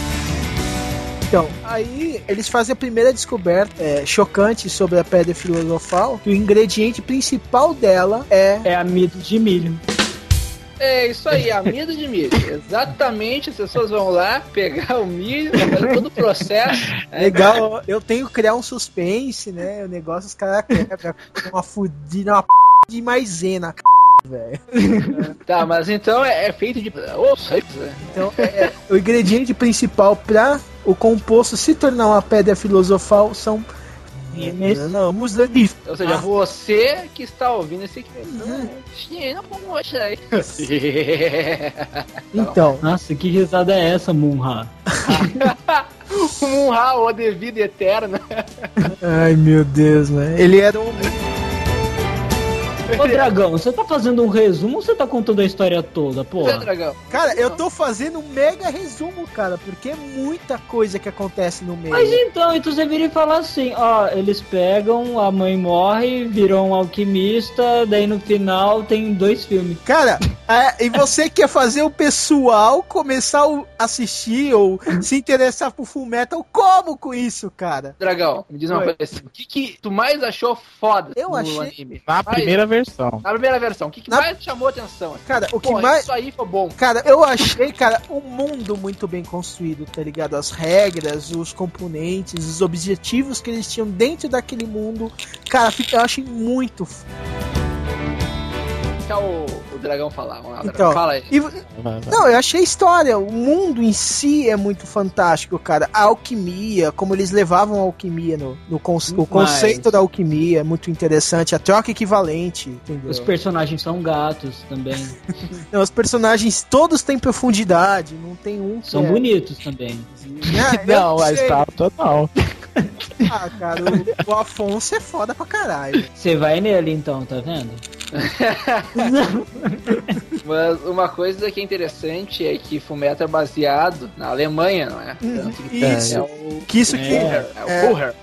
Então, aí eles fazem a primeira descoberta é, chocante sobre a pedra filosofal, que o ingrediente principal dela é. É amido de milho. É isso aí, amido de milho. Exatamente, as pessoas vão lá pegar o milho, fazer todo o processo. Legal, eu tenho que criar um suspense, né? O negócio, os caras quebram uma fudida, uma p de maisena, c... velho. Tá, mas então é, é feito de. Sei, né? Então, é, é, o ingrediente principal para o composto se tornar uma pedra filosofal são grãos de Ou seja, você que está ouvindo esse aqui. Não, poxa aí. Então, Nossa, que risada é essa, Munha? Um Raul de vida eterna. ai meu Deus, né? Ele era um Ô, Dragão, você tá fazendo um resumo ou você tá contando a história toda, Zé porra? Dragão. Cara, eu tô fazendo um mega resumo, cara, porque é muita coisa que acontece no meio. Mas então, então você vira e fala assim, ó, eles pegam, a mãe morre, viram um alquimista, daí no final tem dois filmes. Cara, é, e você quer fazer o pessoal começar a assistir ou se interessar por Full Metal, como com isso, cara? Dragão, me diz uma Oi. coisa assim. O que, que tu mais achou foda Eu no achei- anime? Na Mais- primeira versão. Na primeira versão, o que, que Na- mais chamou a atenção? assim? Cara, o que Porra, mais. Isso aí foi bom. Cara, eu achei, cara, um mundo muito bem construído, tá ligado? As regras, os componentes, os objetivos que eles tinham dentro daquele mundo. Cara, eu achei muito. f- Deixa o, o dragão falar. Vamos lá, Então, dragão. Fala aí. e- não, eu achei a história, o mundo em si é muito fantástico, cara. A alquimia, como eles levavam a alquimia no, no conce- o conceito da alquimia é muito interessante, a troca equivalente, entendeu? Os personagens são gatos também. Não, os personagens todos têm profundidade, não tem um São é- bonitos também. Ah, eu Não, a estátua não. Ah, cara, o, o Afonso é foda pra caralho. Você vai nele então, tá vendo? Mas uma coisa que é interessante é que Fullmetal é baseado na Alemanha, não é? Hum, Tanto que isso. É o, Que isso que. é, é o É. Fuller.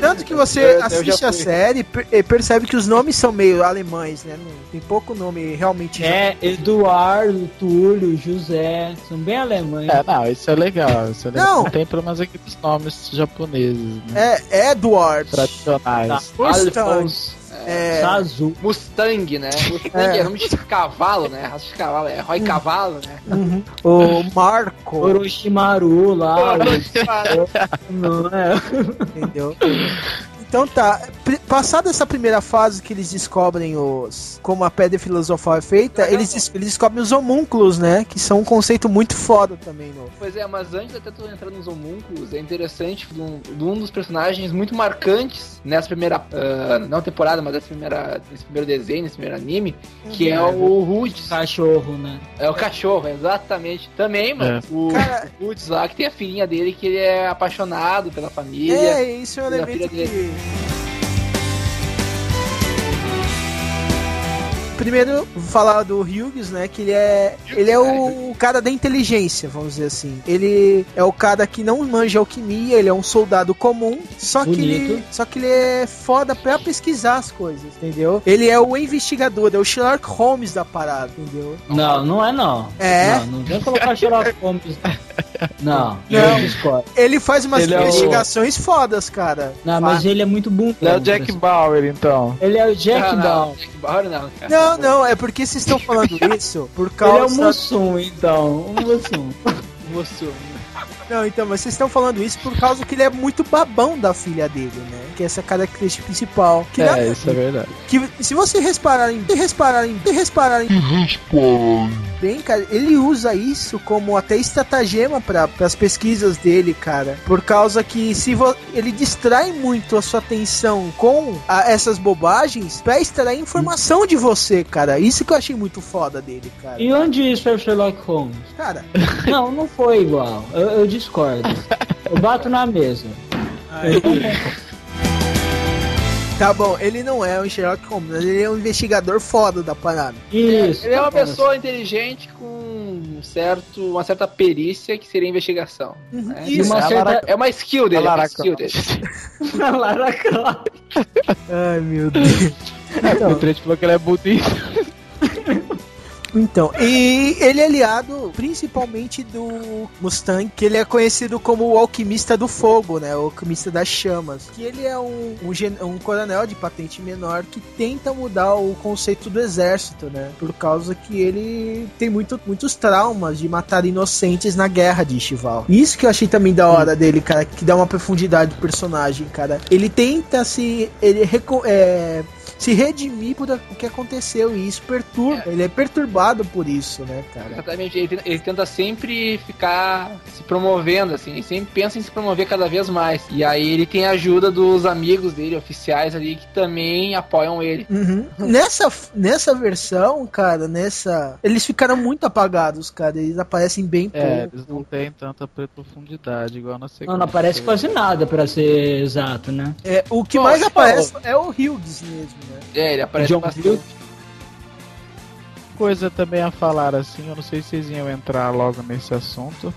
Tanto que você Eu- eu assiste a série e percebe que os nomes são meio alemães, né? Tem pouco nome realmente. É, Eduardo, Túlio, José, são bem alemães. É, não, isso é legal. Isso é legal. Não. Não tem problemas aqui com os nomes japoneses, né? É Edward. Tradicionais. Mustang. Alphonse. É, Sazu. Mustang, né? Mustang É. é, nome de cavalo, né? Raça de cavalo, é Roy Cavalo, né? uhum. O Marco, Orochimaru lá. o- Não é? entendeu? Então tá, passada essa primeira fase que eles descobrem os como a pedra filosofal é feita, eles, des- eles descobrem os homúnculos, né? Que são um conceito muito foda também no. Pois é, mas antes até tu entrar nos homúnculos, é interessante de um, de um dos personagens muito marcantes nessa primeira, ah, não temporada, mas nessa primeira, nesse primeiro desenho, nesse primeiro anime, que é o Roots. Cachorro, né? É o cachorro, exatamente. Também, mano, o Cara- Roots lá, que tem a filhinha dele, que ele é apaixonado pela família. É, isso é um elemento que. Primeiro, vou falar do Hughes, né? Que ele é. Ele é o cara da inteligência, vamos dizer assim. Ele é o cara que não manja alquimia, ele é um soldado comum, só que ele. Só que ele é foda pra pesquisar as coisas, entendeu? Ele é o investigador, é o Sherlock Holmes da parada, entendeu? Não, não é não. É? Não, não vem colocar Sherlock Holmes. Não, Não. discordo. Ele faz umas Ele é o- investigações fodas, cara. Não, mas ele é muito bom. Ele é o Jack Bauer, então. Ele é o Jack Ah, não, Bauer. Jack Bauer não, cara. Não, não, é porque vocês estão falando isso por Ele é causa. o Mussum, então. O Mussum. Moço. Não, então, mas vocês estão falando isso por causa que ele é muito babão da filha dele, né? Que é essa característica principal. Que, na- É, isso é verdade. que se você repararem, se repararem, se repararem bem, cara, ele usa isso como até estratagema para as pesquisas dele, cara. Por causa que se vo- ele distrai muito a sua atenção com a- essas bobagens pra extrair informação de você, cara. Isso que eu achei muito foda dele, cara. E onde isso é o Sherlock Holmes? Cara, Não, não foi igual. Eu, eu discordo. Eu bato na mesa. Tá bom, ele não é um Sherlock Holmes, ele é um investigador foda da parada. Isso. Ele é uma pessoa inteligente com um certo, uma certa perícia que seria investigação. né? E uma é, certa- é uma skill dele. É uma skill dele. A Lara Croft. Ai, meu Deus. O Trent falou que ele é budista. Então, e ele é aliado principalmente do Mustang, que ele é conhecido como o alquimista do fogo, né? O alquimista das chamas. Que ele é um, um, um coronel de patente menor que tenta mudar o conceito do exército, né? Por causa que ele tem muito, muitos traumas de matar inocentes na guerra de Chival. Isso que eu achei também da hora dele, cara, que dá uma profundidade do personagem, cara. Ele tenta se. Ele é, se redimir por o que aconteceu e isso perturba. Ele é perturbado por isso, né, cara? Exatamente, ele, tenta- ele tenta sempre ficar se promovendo, assim, ele sempre pensa em se promover cada vez mais. E aí ele tem a ajuda dos amigos dele, oficiais ali, que também apoiam ele. Uhum. Nessa, nessa versão, cara, nessa. Eles ficaram muito apagados, cara. Eles aparecem bem É, pouco. eles não têm tanta profundidade igual na segunda. Não, não aparece quase nada, pra ser exato, né? É, o que Pô, mais aparece é o Hughes mesmo, né? É, ele aparece John bastante. Coisa também a falar assim, eu não sei se vocês iam entrar logo nesse assunto.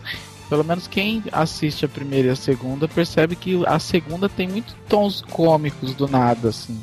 Pelo menos quem assiste a primeira e a segunda percebe que a segunda tem muitos tons cômicos do nada, assim.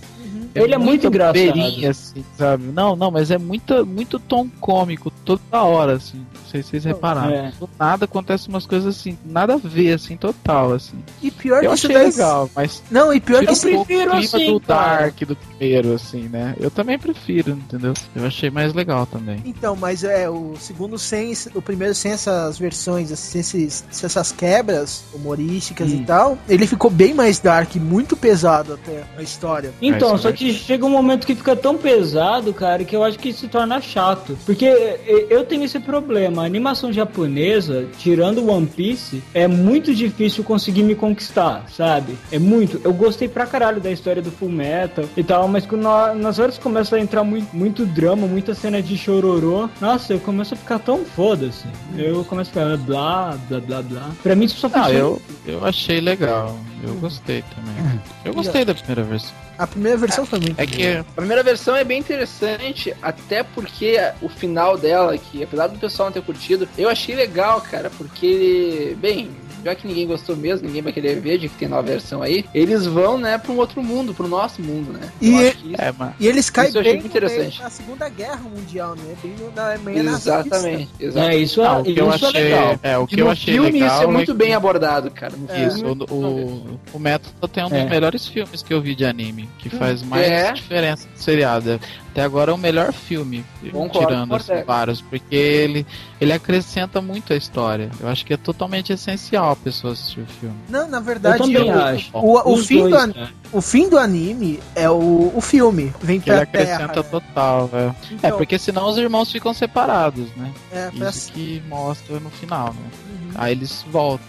Ele é muito engraçado. assim, sabe? Não, não, mas é muita, muito tom cômico toda hora, assim. Não sei se vocês repararam. É. Do nada acontece umas coisas assim, nada a ver, assim, total, assim. E pior Eu que achei legal, mas Não, e pior que um pouco o prefiro clima assim, do cara. Dark do primeiro, assim, né? Eu também prefiro, entendeu? Eu achei mais legal também. Então, mas é o segundo sem o primeiro sem essas versões, sem esses, sem essas quebras humorísticas Hum. e tal, ele ficou bem mais dark, muito pesado até a história. Então, é só que que chega um momento que fica tão pesado, cara, que eu acho que se torna chato. Porque eh, eu tenho esse problema. A animação japonesa, tirando One Piece, é muito difícil conseguir me conquistar, sabe? É muito. Eu gostei pra caralho da história do Full Metal e tal, mas quando na- nas horas começa a entrar muito, muito drama, muita cena de chororô, nossa, eu começo a ficar tão foda-se. Eu começo a ficar blá, blá, blá, blá. Pra mim isso só Não, funciona. eu, eu achei legal. Eu gostei também. Eu gostei da primeira versão. A primeira versão foi muito É que A primeira versão é bem interessante, até porque o final dela, que apesar do pessoal não ter curtido, eu achei legal, cara, porque, bem, já que ninguém gostou mesmo, ninguém vai querer ver, de que tem nova versão aí, eles vão, né, pra um outro mundo, pro nosso mundo, né? E- Eu acho que isso- É, E eles caem Isso eu achei bem interessante. da Segunda Guerra Mundial, né? Bem na meio nazista. Exatamente, É, exatamente. isso, Ah, é, o que isso eu é achei, legal. é, o E que eu no achei filme legal isso é muito bem abordado, cara. No É. Isso, o, o, o Método tem um dos É. melhores filmes que eu vi de anime, que faz mais É. diferença do seriado. Até agora é o melhor filme, Concordo tirando assim, vários, porque ele, ele acrescenta muito a história. Eu acho que é totalmente essencial a pessoa assistir o filme. Não, na Eu verdade, também o, acho. o, o fim dois, do, an- cara. o fim do anime é o, o filme. Vem Que ele pra terra. acrescenta né? total, é. É, Então, porque senão os irmãos ficam separados, né? é, pra- Isso que mostra no final, né? Uhum. Aí eles voltam.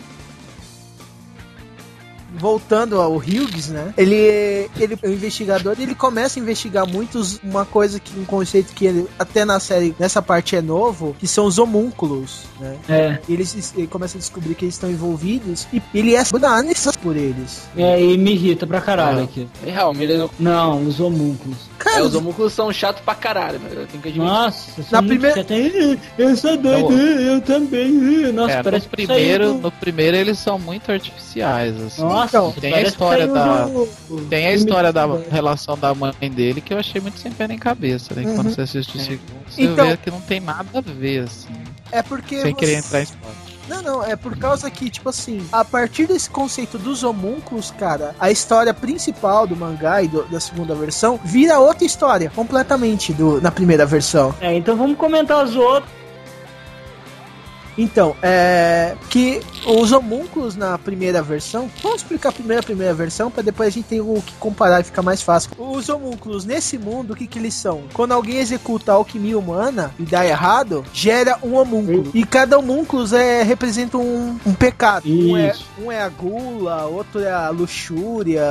Voltando ao Hughes, né? Ele, ele é um investigador e ele começa a investigar muitos uma coisa que um conceito que ele até na série nessa parte é novo, que são os homúnculos, né? É, E ele, ele começa a descobrir que eles estão envolvidos e ele é analisado por eles. é, e me irrita pra caralho Ah. aqui. É real, ele- Não, os homúnculos. Cara, é, os homúnculos são chatos pra caralho, mas eu tenho que admitir. Nossa, Na primeira- chato. Eu sou doido, eu também. Nossa, É, parece no que primeiro, do- no primeiro eles são muito artificiais, assim. Nossa, Então, tem a história da- do- Tem a história da relação da mãe dele que eu achei muito sem pé nem cabeça, né? Uhum. Quando você assiste o segundo, você Então- vê que não tem nada a ver, assim. é porque sem você- querer entrar em spoiler. Não, não, é por causa que, tipo assim, a partir desse conceito dos homúnculos, cara, a história principal do mangá e do- da segunda versão vira outra história, completamente, do, na primeira versão. É, então vamos comentar os outros. Então, é. Que os homúnculos na primeira versão. Vamos explicar primeiro a primeira versão, pra depois a gente ter o que comparar e ficar mais fácil. Os homúnculos nesse mundo, o que, que eles são? Quando alguém executa a alquimia humana e dá errado, gera um homúnculo. E cada homúnculo é, representa um, um pecado. Um é, um é a gula, outro é a luxúria,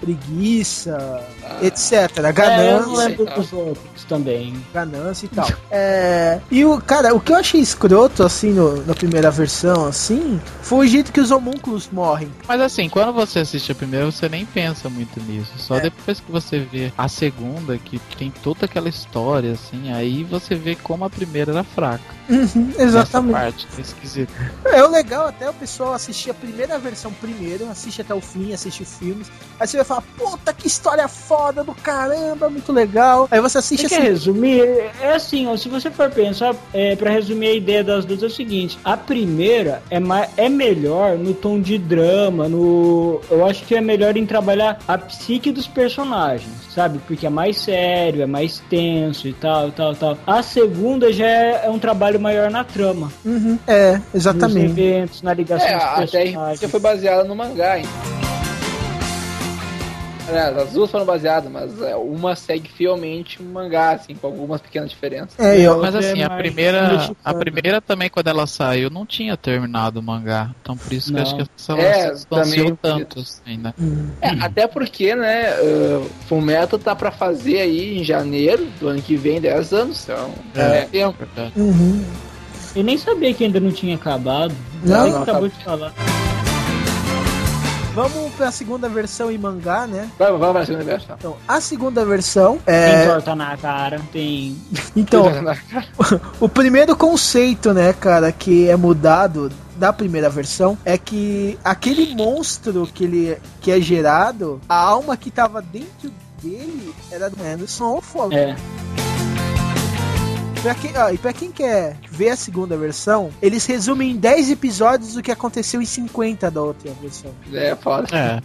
preguiça, etc. É, eu Ganância dos outros também. ganância e tal. É, e o cara, o que eu achei escroto assim no, na primeira versão assim, foi o jeito que os homúnculos morrem. Mas assim, quando você assiste a primeira, você nem pensa muito nisso. Só É. depois que você vê a segunda, que tem toda aquela história, assim, aí você vê como a primeira era fraca. Uhum, Essa exatamente. parte é esquisita. É o legal até o pessoal assistir a primeira versão primeiro, assiste até o fim, assiste os filmes. Aí você vai falar, puta que história foda do caramba, muito legal. Aí você assiste Você assim. quer resumir? É assim, ó, se você for pensar, é, para resumir a ideia das duas é o seguinte: a primeira é, ma- é melhor no tom de drama, no. Eu acho que é melhor em trabalhar a psique dos personagens, sabe? Porque é mais sério, é mais tenso e tal, tal, tal. A segunda já é, é um trabalho maior na trama. Uhum, é, Nos exatamente. eventos, na ligação É, dos até personagens. que foi baseada no mangá, hein? Aliás, as duas foram baseadas, mas é, uma segue fielmente o mangá, assim, com algumas pequenas diferenças. É, eu, Mas Outra assim, é a primeira, a primeira também, quando ela saiu, não tinha terminado o mangá. Então por isso que eu acho que essa É, ela se também- tanto, assim, né? Hum. É, até porque, né, uh, Fullmetal tá pra fazer aí em janeiro do ano que vem 10 anos, então É. é tempo. Verdade. Uhum. Eu nem sabia que ainda não tinha acabado. Não, que não, acabou tá- de falar. Vamos pra segunda versão em mangá, né? Vamos, vamos pra segunda versão. Então, a segunda versão Tem é. torta na cara, tem. Então, O primeiro conceito, né, cara, que é mudado da primeira versão é que aquele monstro que ele que é gerado, a alma que tava dentro dele era do Anderson Fogo. É. Pra quem, ó, e pra quem quer ver a segunda versão, eles resumem em 10 episódios o que aconteceu em 50 da outra versão. É foda. É,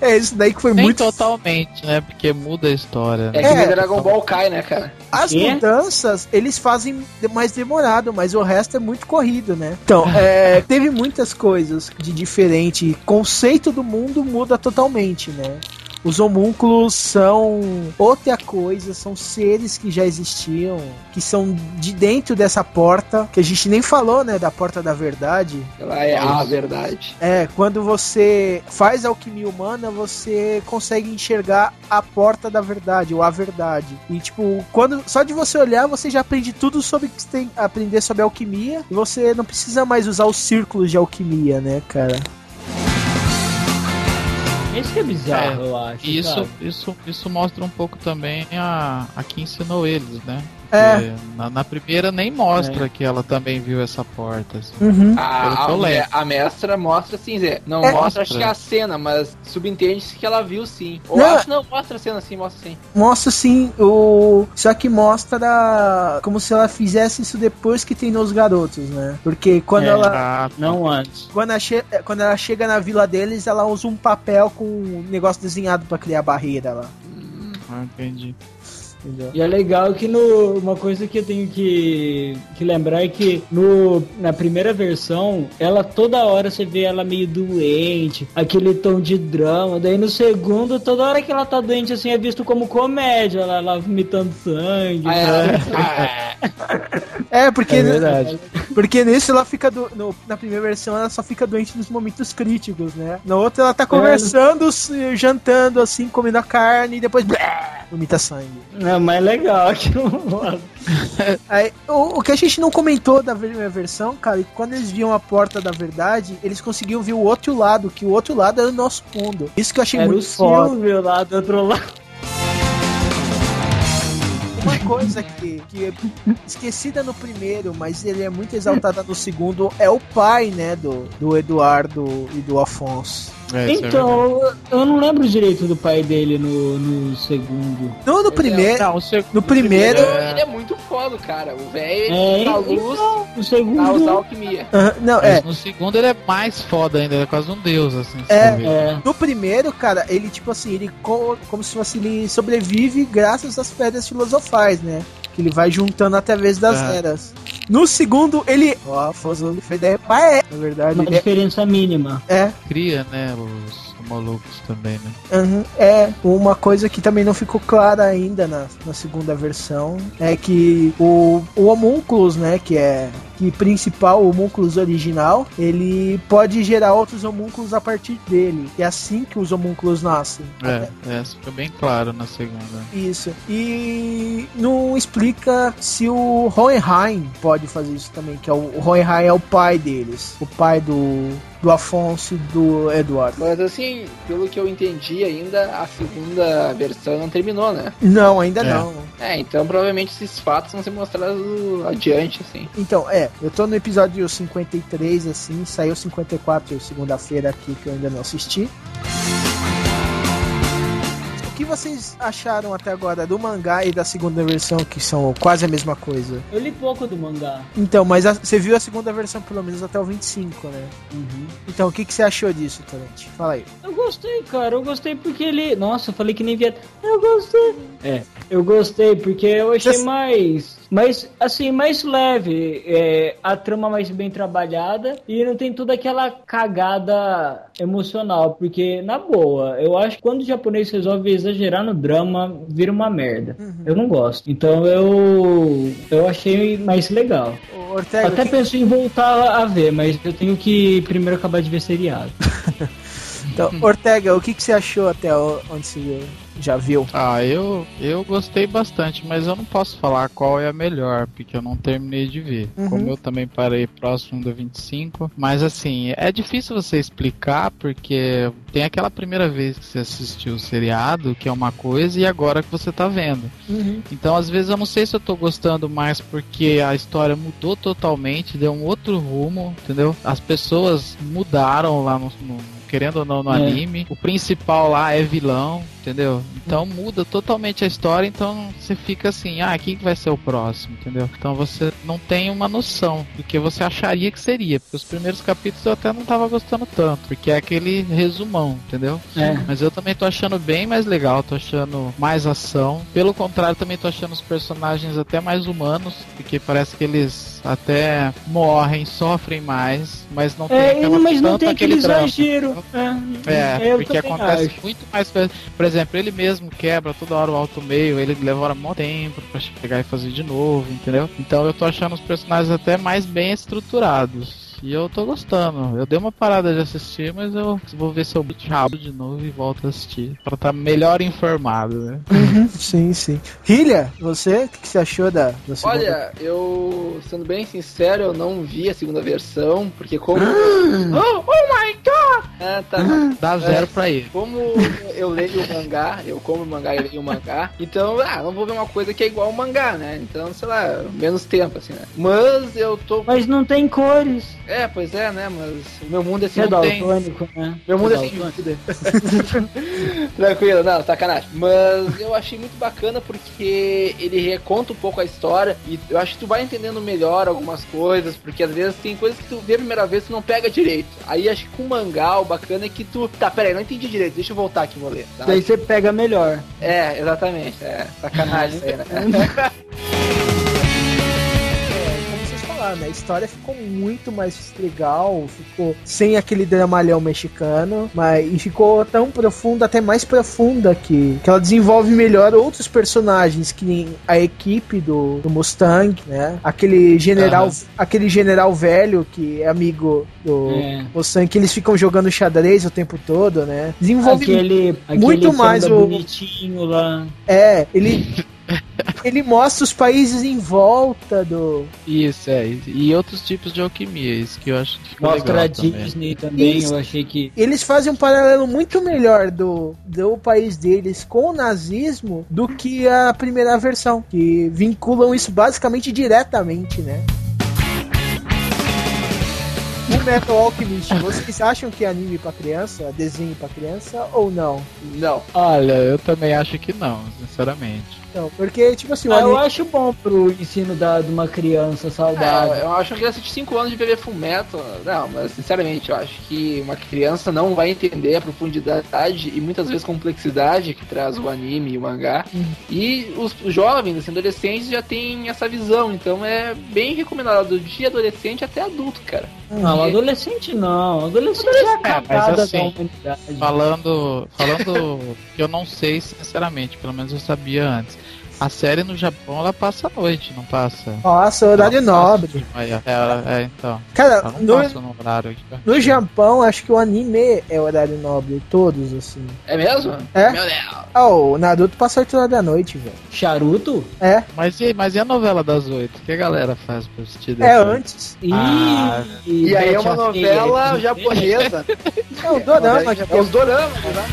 É isso daí que foi nem muito. totalmente, né? Porque muda a história. É né? que É. nem Dragon Ball cai, né, cara? As Quê? mudanças, eles fazem mais demorado, mas o resto é muito corrido, né? Então, é, teve muitas coisas de diferente. Conceito do mundo muda totalmente, né? Os homúnculos são outra coisa, são seres que já existiam, que são de dentro dessa porta, que a gente nem falou, né, da porta da verdade. Ela é a verdade. É, quando você faz alquimia humana, você consegue enxergar a porta da verdade, ou a verdade. E, tipo, quando só de você olhar, você já aprende tudo sobre o que você tem aprender sobre alquimia. E você não precisa mais usar os círculos de alquimia, né, cara? Isso que é bizarro, eu acho. Isso, isso, isso mostra um pouco também a, a que ensinou eles, né? É. Na, na primeira nem mostra que ela também viu essa porta. Assim. Uhum. A, a, a mestra mostra sim, Zé. Não É. mostra, acho que a cena, mas subentende-se que ela viu sim. Ou Não. acho não, mostra a cena sim, mostra sim. Mostra sim o. Só que mostra como se ela fizesse isso depois que treinou os garotos, né? Porque quando É. ela. Ah, Não antes. Quando ela, che- quando ela chega na vila deles, ela usa um papel com um negócio desenhado pra criar barreira lá. ah, entendi. Entendeu? E é legal que no, uma coisa que eu tenho que, que lembrar é que no, na primeira versão, ela toda hora você vê ela meio doente, aquele tom de drama. Daí no segundo, toda hora que ela tá doente assim é visto como comédia, ela, ela vomitando sangue. Ah, né? é. É, porque, É verdade. porque nesse ela fica do, no- na primeira versão ela só fica doente nos momentos críticos, né? Na outra ela tá conversando, se- jantando assim, comendo a carne e depois vomita sangue. É mais legal que o Aí, o, o que a gente não comentou da primeira versão, cara, é que quando eles viam a porta da verdade, eles conseguiam ver o outro lado, que o outro lado era o nosso mundo. Isso que eu achei Era o muito foda. Silvio lá do outro lado. Uma coisa que, que é esquecida no primeiro, mas ele é muito exaltada no segundo, é o pai, né, do, do Eduardo e do Afonso. É, é. Então, eu não lembro direito do pai dele no, no segundo. Não no primeiro. Não, o segundo- No primeiro. Ele, ele é muito foda, cara. O velho É, ele dá luz então, o pra usar segundo. alquimia. Aham, não, Mas é. no segundo ele é mais foda ainda, ele é quase um deus, assim. É. ver. É, No primeiro, cara, ele, tipo assim, ele co- como se fosse ele sobrevive graças às pedras filosofais, né? Que ele vai juntando através das É. eras. No segundo, ele. Ó, Afonso foi da pai, é. Na verdade, uma é. diferença mínima. É, Cria, né, os malucos também, né? Uhum. É, uma coisa que também não ficou clara ainda na, na segunda versão é que o, o homúnculos, né, que é que principal, o homúnculos original, ele pode gerar outros homúnculos a partir dele. É assim que os homúnculos nascem. É, é, isso fica bem claro na segunda. Isso. E não explica se o Hohenheim pode fazer isso também, que é o, o Hohenheim é o pai deles, o pai do, do Afonso e do Eduardo. Mas assim, pelo que eu entendi ainda, a segunda versão não terminou, né? Não, ainda É. não. É, então provavelmente esses fatos vão ser mostrados adiante, assim. Então, é, eu tô no episódio 53, assim, saiu 54 segunda-feira aqui que eu ainda não assisti. O que vocês acharam até agora do mangá e da segunda versão, que são quase a mesma coisa? Eu li pouco do mangá. Então, mas a- você viu a segunda versão pelo menos até o 25, né? Então, o que, que você achou disso, Torrent? Fala aí. Eu gostei, cara. Eu gostei porque ele. Nossa, eu falei que nem viado. Eu gostei. É, eu gostei porque eu achei Você- mais. Mais, assim, mais leve. É, a trama mais bem trabalhada e não tem toda aquela cagada emocional. Porque, na boa, eu acho que quando o japonês resolve exagerar no drama, vira uma merda. Eu não gosto. Então eu. Eu achei mais legal. Ortega, Até que- penso em voltar a ver, mas eu tenho que primeiro acabar de ver seriado. então, Ortega, o que, que você achou até onde você já viu? Ah, eu, eu gostei bastante, mas eu não posso falar qual é a melhor, porque eu não terminei de ver. Uhum. Como eu também parei próximo do 25. Mas assim, é difícil você explicar, porque tem aquela primeira vez que você assistiu o seriado, que é uma coisa, e agora que você tá vendo. Então, às vezes, eu não sei se eu tô gostando mais porque a história mudou totalmente, deu um outro rumo, entendeu? As pessoas mudaram lá no. no- Querendo ou não no É. anime, o principal lá é vilão, entendeu? Então muda totalmente a história, então você fica assim, ah, quem que vai ser o próximo, entendeu? Então você não tem uma noção do que você acharia que seria, porque os primeiros capítulos eu até não tava gostando tanto, porque é aquele resumão, entendeu? É. Mas eu também tô achando bem mais legal, tô achando mais ação. Pelo contrário, também tô achando os personagens até mais humanos, porque parece que eles até morrem, sofrem mais, mas não tem É, aquela, mas não tem aquele exagero. É, Eu porque também acontece acho. muito mais coisa. Por exemplo, ele mesmo quebra toda hora o alto meio, ele leva mó tempo pra chegar e fazer de novo, entendeu? Então eu tô achando os personagens até mais bem estruturados. E eu tô gostando. Eu dei uma parada de assistir, mas eu vou ver se eu rabo de novo e volto a assistir. Pra estar melhor informado, né? Uhum, sim, sim. Hilha, você, o que, que você achou da, da segunda? Olha, eu, sendo bem sincero, eu não vi a segunda versão, porque como. oh, oh my god! Ah, tá. Dá zero pra ele. Como eu leio o mangá, eu como o mangá e leio o mangá, então, ah, não vou ver uma coisa que é igual ao mangá, né? Então, sei lá, menos tempo, assim, né? Mas eu tô. Mas não tem cores. É, pois é, né? Mas o meu mundo é assim, É não tem. né? Meu mundo é É sem daltônico. dúvida. Tranquilo, não, sacanagem. Mas eu achei muito bacana porque ele reconta um pouco a história e eu acho que tu vai entendendo melhor algumas coisas, porque às vezes tem coisas que tu vê a primeira vez e tu não pega direito. Aí acho que com o mangá o bacana é que tu. Tá, peraí, não entendi direito, deixa eu voltar aqui e vou ler. Tá? Daí você pega melhor. É, exatamente. É, sacanagem isso aí, né? Falaram, né? A história ficou muito mais legal, ficou sem aquele dramalhão mexicano, mas e ficou tão profunda, até mais profunda que, que ela desenvolve melhor outros personagens, que nem a equipe do, do Mustang, né? Aquele general, aquele general velho que é amigo do É. Mustang, que eles ficam jogando xadrez o tempo todo, né? Desenvolve Aquele, aquele muito mais samba o- bonitinho lá. é, ele ele mostra os países em volta do Isso, é. E outros tipos de alquimia, isso que eu acho que Mostra a. Disney também, Isso. eu achei que. eles fazem um paralelo muito melhor do, do país deles com o nazismo do que a primeira versão, que vinculam isso basicamente diretamente, né? O Metal Alchemist, vocês acham que é anime pra criança, desenho pra criança ou não? Não. Olha, eu também acho que não, sinceramente. Não, porque, tipo assim, o Ah, eu acho bom pro ensino da, de uma criança saudável. É, eu acho que criança de 5 anos de bebê fumeto. Não, mas sinceramente, eu acho que uma criança não vai entender a profundidade e muitas vezes complexidade que traz o anime e o mangá. E os jovens, assim, adolescentes já têm essa visão, então é bem recomendado de adolescente até adulto, cara. Não, adolescente não. Adolescente é a É, mas assim. Falando, falando que eu não sei, sinceramente, pelo menos eu sabia antes. A série no Japão ela passa à noite, não passa? Nossa, horário passa nobre. manhã. É, ela- é, então. Cara, no, passa no horário aqui. no Japão, acho que o anime é horário nobre, todos, assim. É mesmo? É? Meu Deus. Ah, o Naruto passa 8 horas da noite, velho. Charuto? É, Mas e, mas e a novela das oito? O que a galera faz pra assistir é antes. Ih, Ah, E aí é uma a novela japonesa. É o Dorama, que É os doramas, né?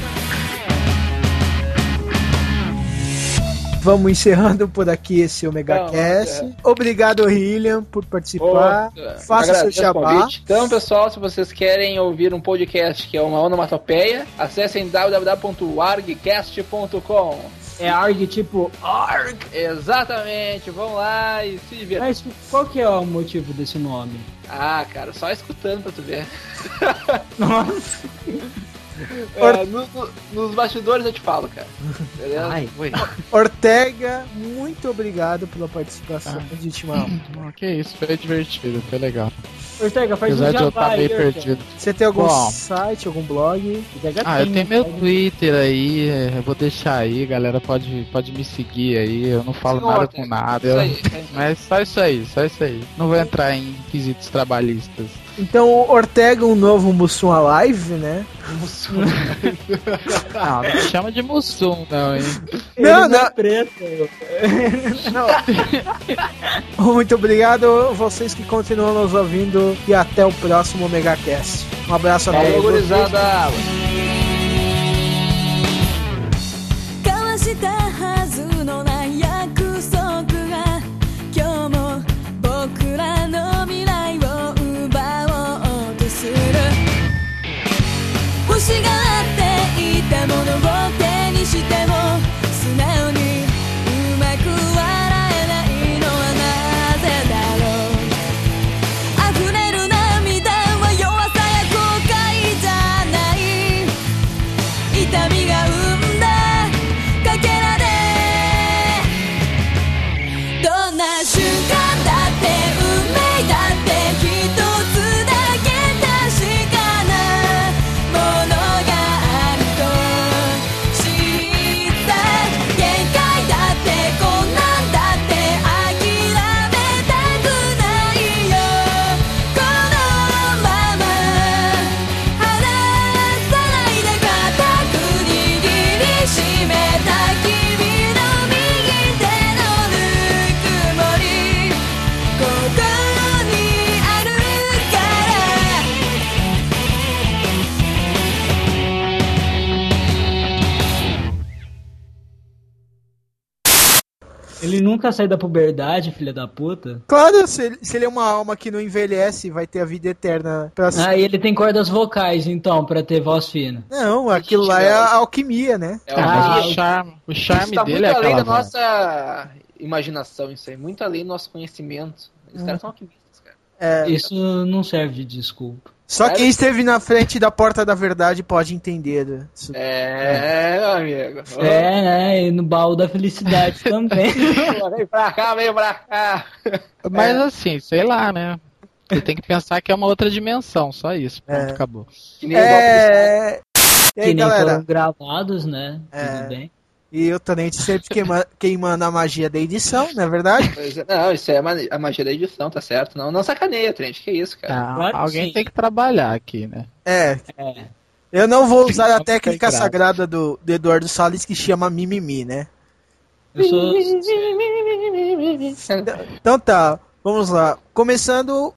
Vamos encerrando por aqui esse Omega Cast. é. Obrigado, William, por participar. Faça seu jabá. Então, pessoal, se vocês querem ouvir um podcast que é uma onomatopeia, acessem www.argcast.com. É ARG tipo ARG. Exatamente, vão lá e se divirtam. Mas qual que é o motivo desse nome? Ah, cara, só escutando pra tu ver. Nossa. É, no- no- nos bastidores eu te falo, cara. Beleza? Ai, Ortega, muito obrigado pela participação Ah. de Timão. Ah, que isso, foi divertido, foi legal. Ortega, faz um Apesar de eu estar aí, meio perdido. Você tem algum Bom. site, algum blog? Ortega Ah, eu tem, tenho meu Twitter aí, é, eu vou deixar aí, galera pode, pode me seguir aí, eu não falo Sim, nada Ortega. com nada. Isso eu- aí, isso aí. Mas só isso aí, só isso aí. Não vou entrar em quesitos trabalhistas. Então, Ortega, um novo Mussum Alive, né? Não, não me chama de Mussum, não, hein? Ele Não, não é não. preto. Muito obrigado vocês que continuam nos ouvindo e até o próximo Omega Cast. Um abraço a todos. を手にしても nunca sai da puberdade, filha da puta. Claro, se ele, se ele é uma alma que não envelhece, vai ter a vida eterna pra Ah, e ele tem cordas vocais, então, pra ter voz fina. Não, aquilo lá é a alquimia, né? É Ah, o charme, o charme Isso tá dele muito é além da voz. nossa imaginação, isso aí. Muito além do nosso conhecimento. Os caras são alquimistas, cara. É, Isso não serve de desculpa. Só quem esteve na frente da porta da verdade pode entender. né? Isso- É, meu amigo. É, né? E no baú da felicidade também. Vem pra cá, vem pra cá. Mas assim, sei lá, né? Você tem que pensar que é uma outra dimensão, só isso. Pronto, É. acabou. Que nem igual É... E aí, que nem galera? foram gravados, né? É. Tudo bem. E o Tenente sempre queima- queimando a magia da edição, não é verdade? Pois é, Não, isso é a magia da edição, tá certo? Não, não sacaneia, Trent. Que isso, cara? Ah, Claro alguém sim. tem que trabalhar aqui, né? É. É. Eu não vou usar a técnica sagrada do, do Eduardo Salles que chama mimimi, né? Eu sou. Então tá, vamos lá. Começando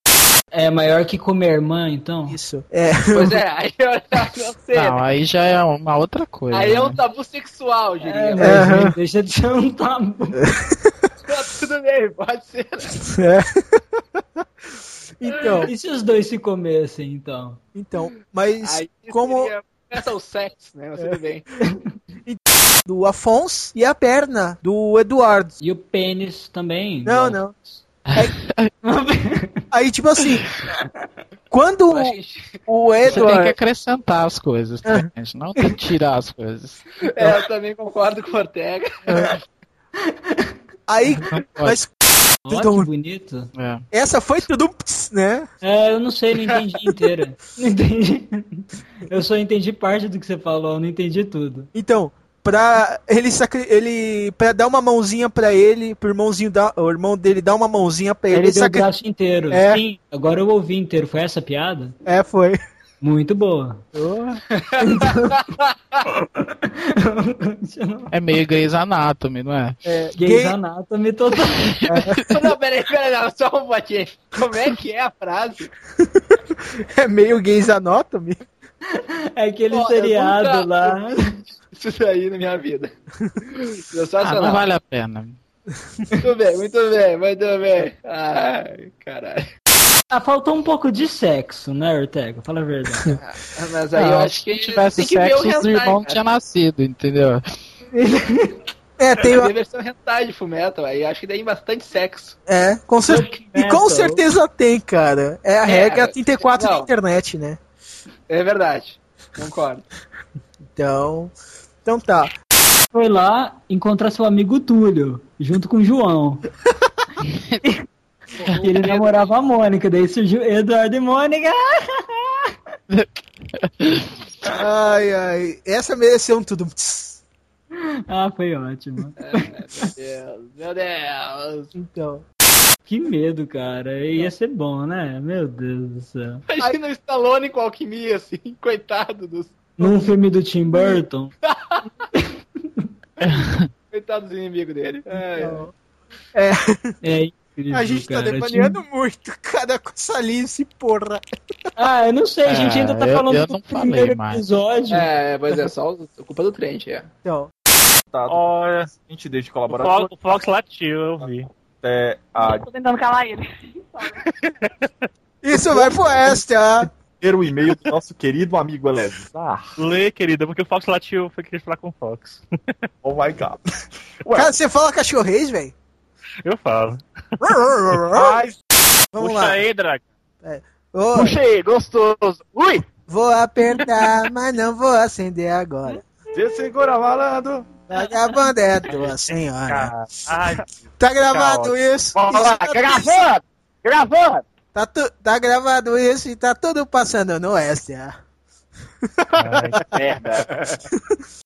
É maior que comer irmã, então? isso. É, Pois é, aí eu não sei. Não, aí já é uma outra coisa. Aí é um né? tabu sexual, diria. É, mas Aham. deixa de ser um tabu. tá tudo bem, pode ser. é. Então, E se os dois se comessem, então? então, mas Aí como seria- Começa o sexo, né? Mas tudo bem. do Afonso e a perna do Eduardo. E o pênis também? Não, igual. não. Aí, tipo assim, quando que- o Você tem que acrescentar as coisas, Ah. tá, gente? Não tem que tirar as coisas. É, eu também concordo com o Ortega. Aí, mas Ó, que bonito. É. essa foi tudo, né? É, eu não sei, não entendi inteira. Não entendi. Eu só entendi parte do que você falou, eu não entendi tudo. Então, pra ele, sacri- ele pra dar uma mãozinha pra ele, pro irmãozinho dar, o irmão dele dar uma mãozinha pra ele, Ele deu o sacri- braço inteiro. É. Sim, agora eu ouvi inteiro. Foi essa a piada? É, foi. Muito boa. É meio Grey's Anatomy, não é? É, Gays gay- Anatomy total. Não, peraí, peraí, não, só um botinho. Como é que é a frase? é meio gays anatomy. É aquele eu seriado nunca- lá. Isso daí na minha vida. Ah, não vale a pena. Muito bem, muito bem, muito bem. Ai, caralho. Ah, faltou um pouco de sexo, né, Ortega? Fala a verdade. Mas aí eu Não, acho que se tivesse que o sexo, os hentai, irmãos cara. tinham nascido, entendeu? É, tem Tem uma- a versão hentai de Fullmetal, aí acho que tem bastante sexo. é, com cer- e com certeza tem, cara. É a É, regra 34 da não. internet, né? É verdade. Concordo. Então, então tá. Foi lá encontrar seu amigo Túlio, junto com o João. E ele namorava a Mônica, daí surgiu Eduardo e Mônica. Ai, ai. Essa mereceu um tudo. Ah, foi ótimo. Meu Deus, meu Deus. Então. Que medo, cara. Ia ser bom, né? Meu Deus do céu. Imagina o Stallone com alquimia, assim, coitado dos, Num filme do Tim Burton. coitado dos inimigos dele. Ai, Então, é, É incrível, a gente tá devaneando muito. Cada salice, porra. Ah, eu não sei, a gente É, ainda tá eu- falando eu do primeiro mais. episódio. É, pois é, só o- culpa do Trent, é. Então, Olha, a gente deixa o colaborador Fox, o Fox latiu, eu vi. Até a Tô tentando calar ele. isso vai pro extra. ler o e-mail do nosso querido amigo Elezar. Lê, querida, porque o Fox latiu, foi querer falar com o Fox. Oh my god. Ué, Cara, você fala cachorrês, velho? Eu falo. mas Vamos Puxa lá. aí, Draga. Ô, Puxa aí, gostoso. Ui! vou apertar, mas não vou acender agora. você segura malandro. Vagabunda é a tua senhora. Ai, Tá gravado Calma. isso? Vamos lá, tá- gravando! Gravando! Tá, tu- tá gravado isso e tá tudo passando no extra. Merda.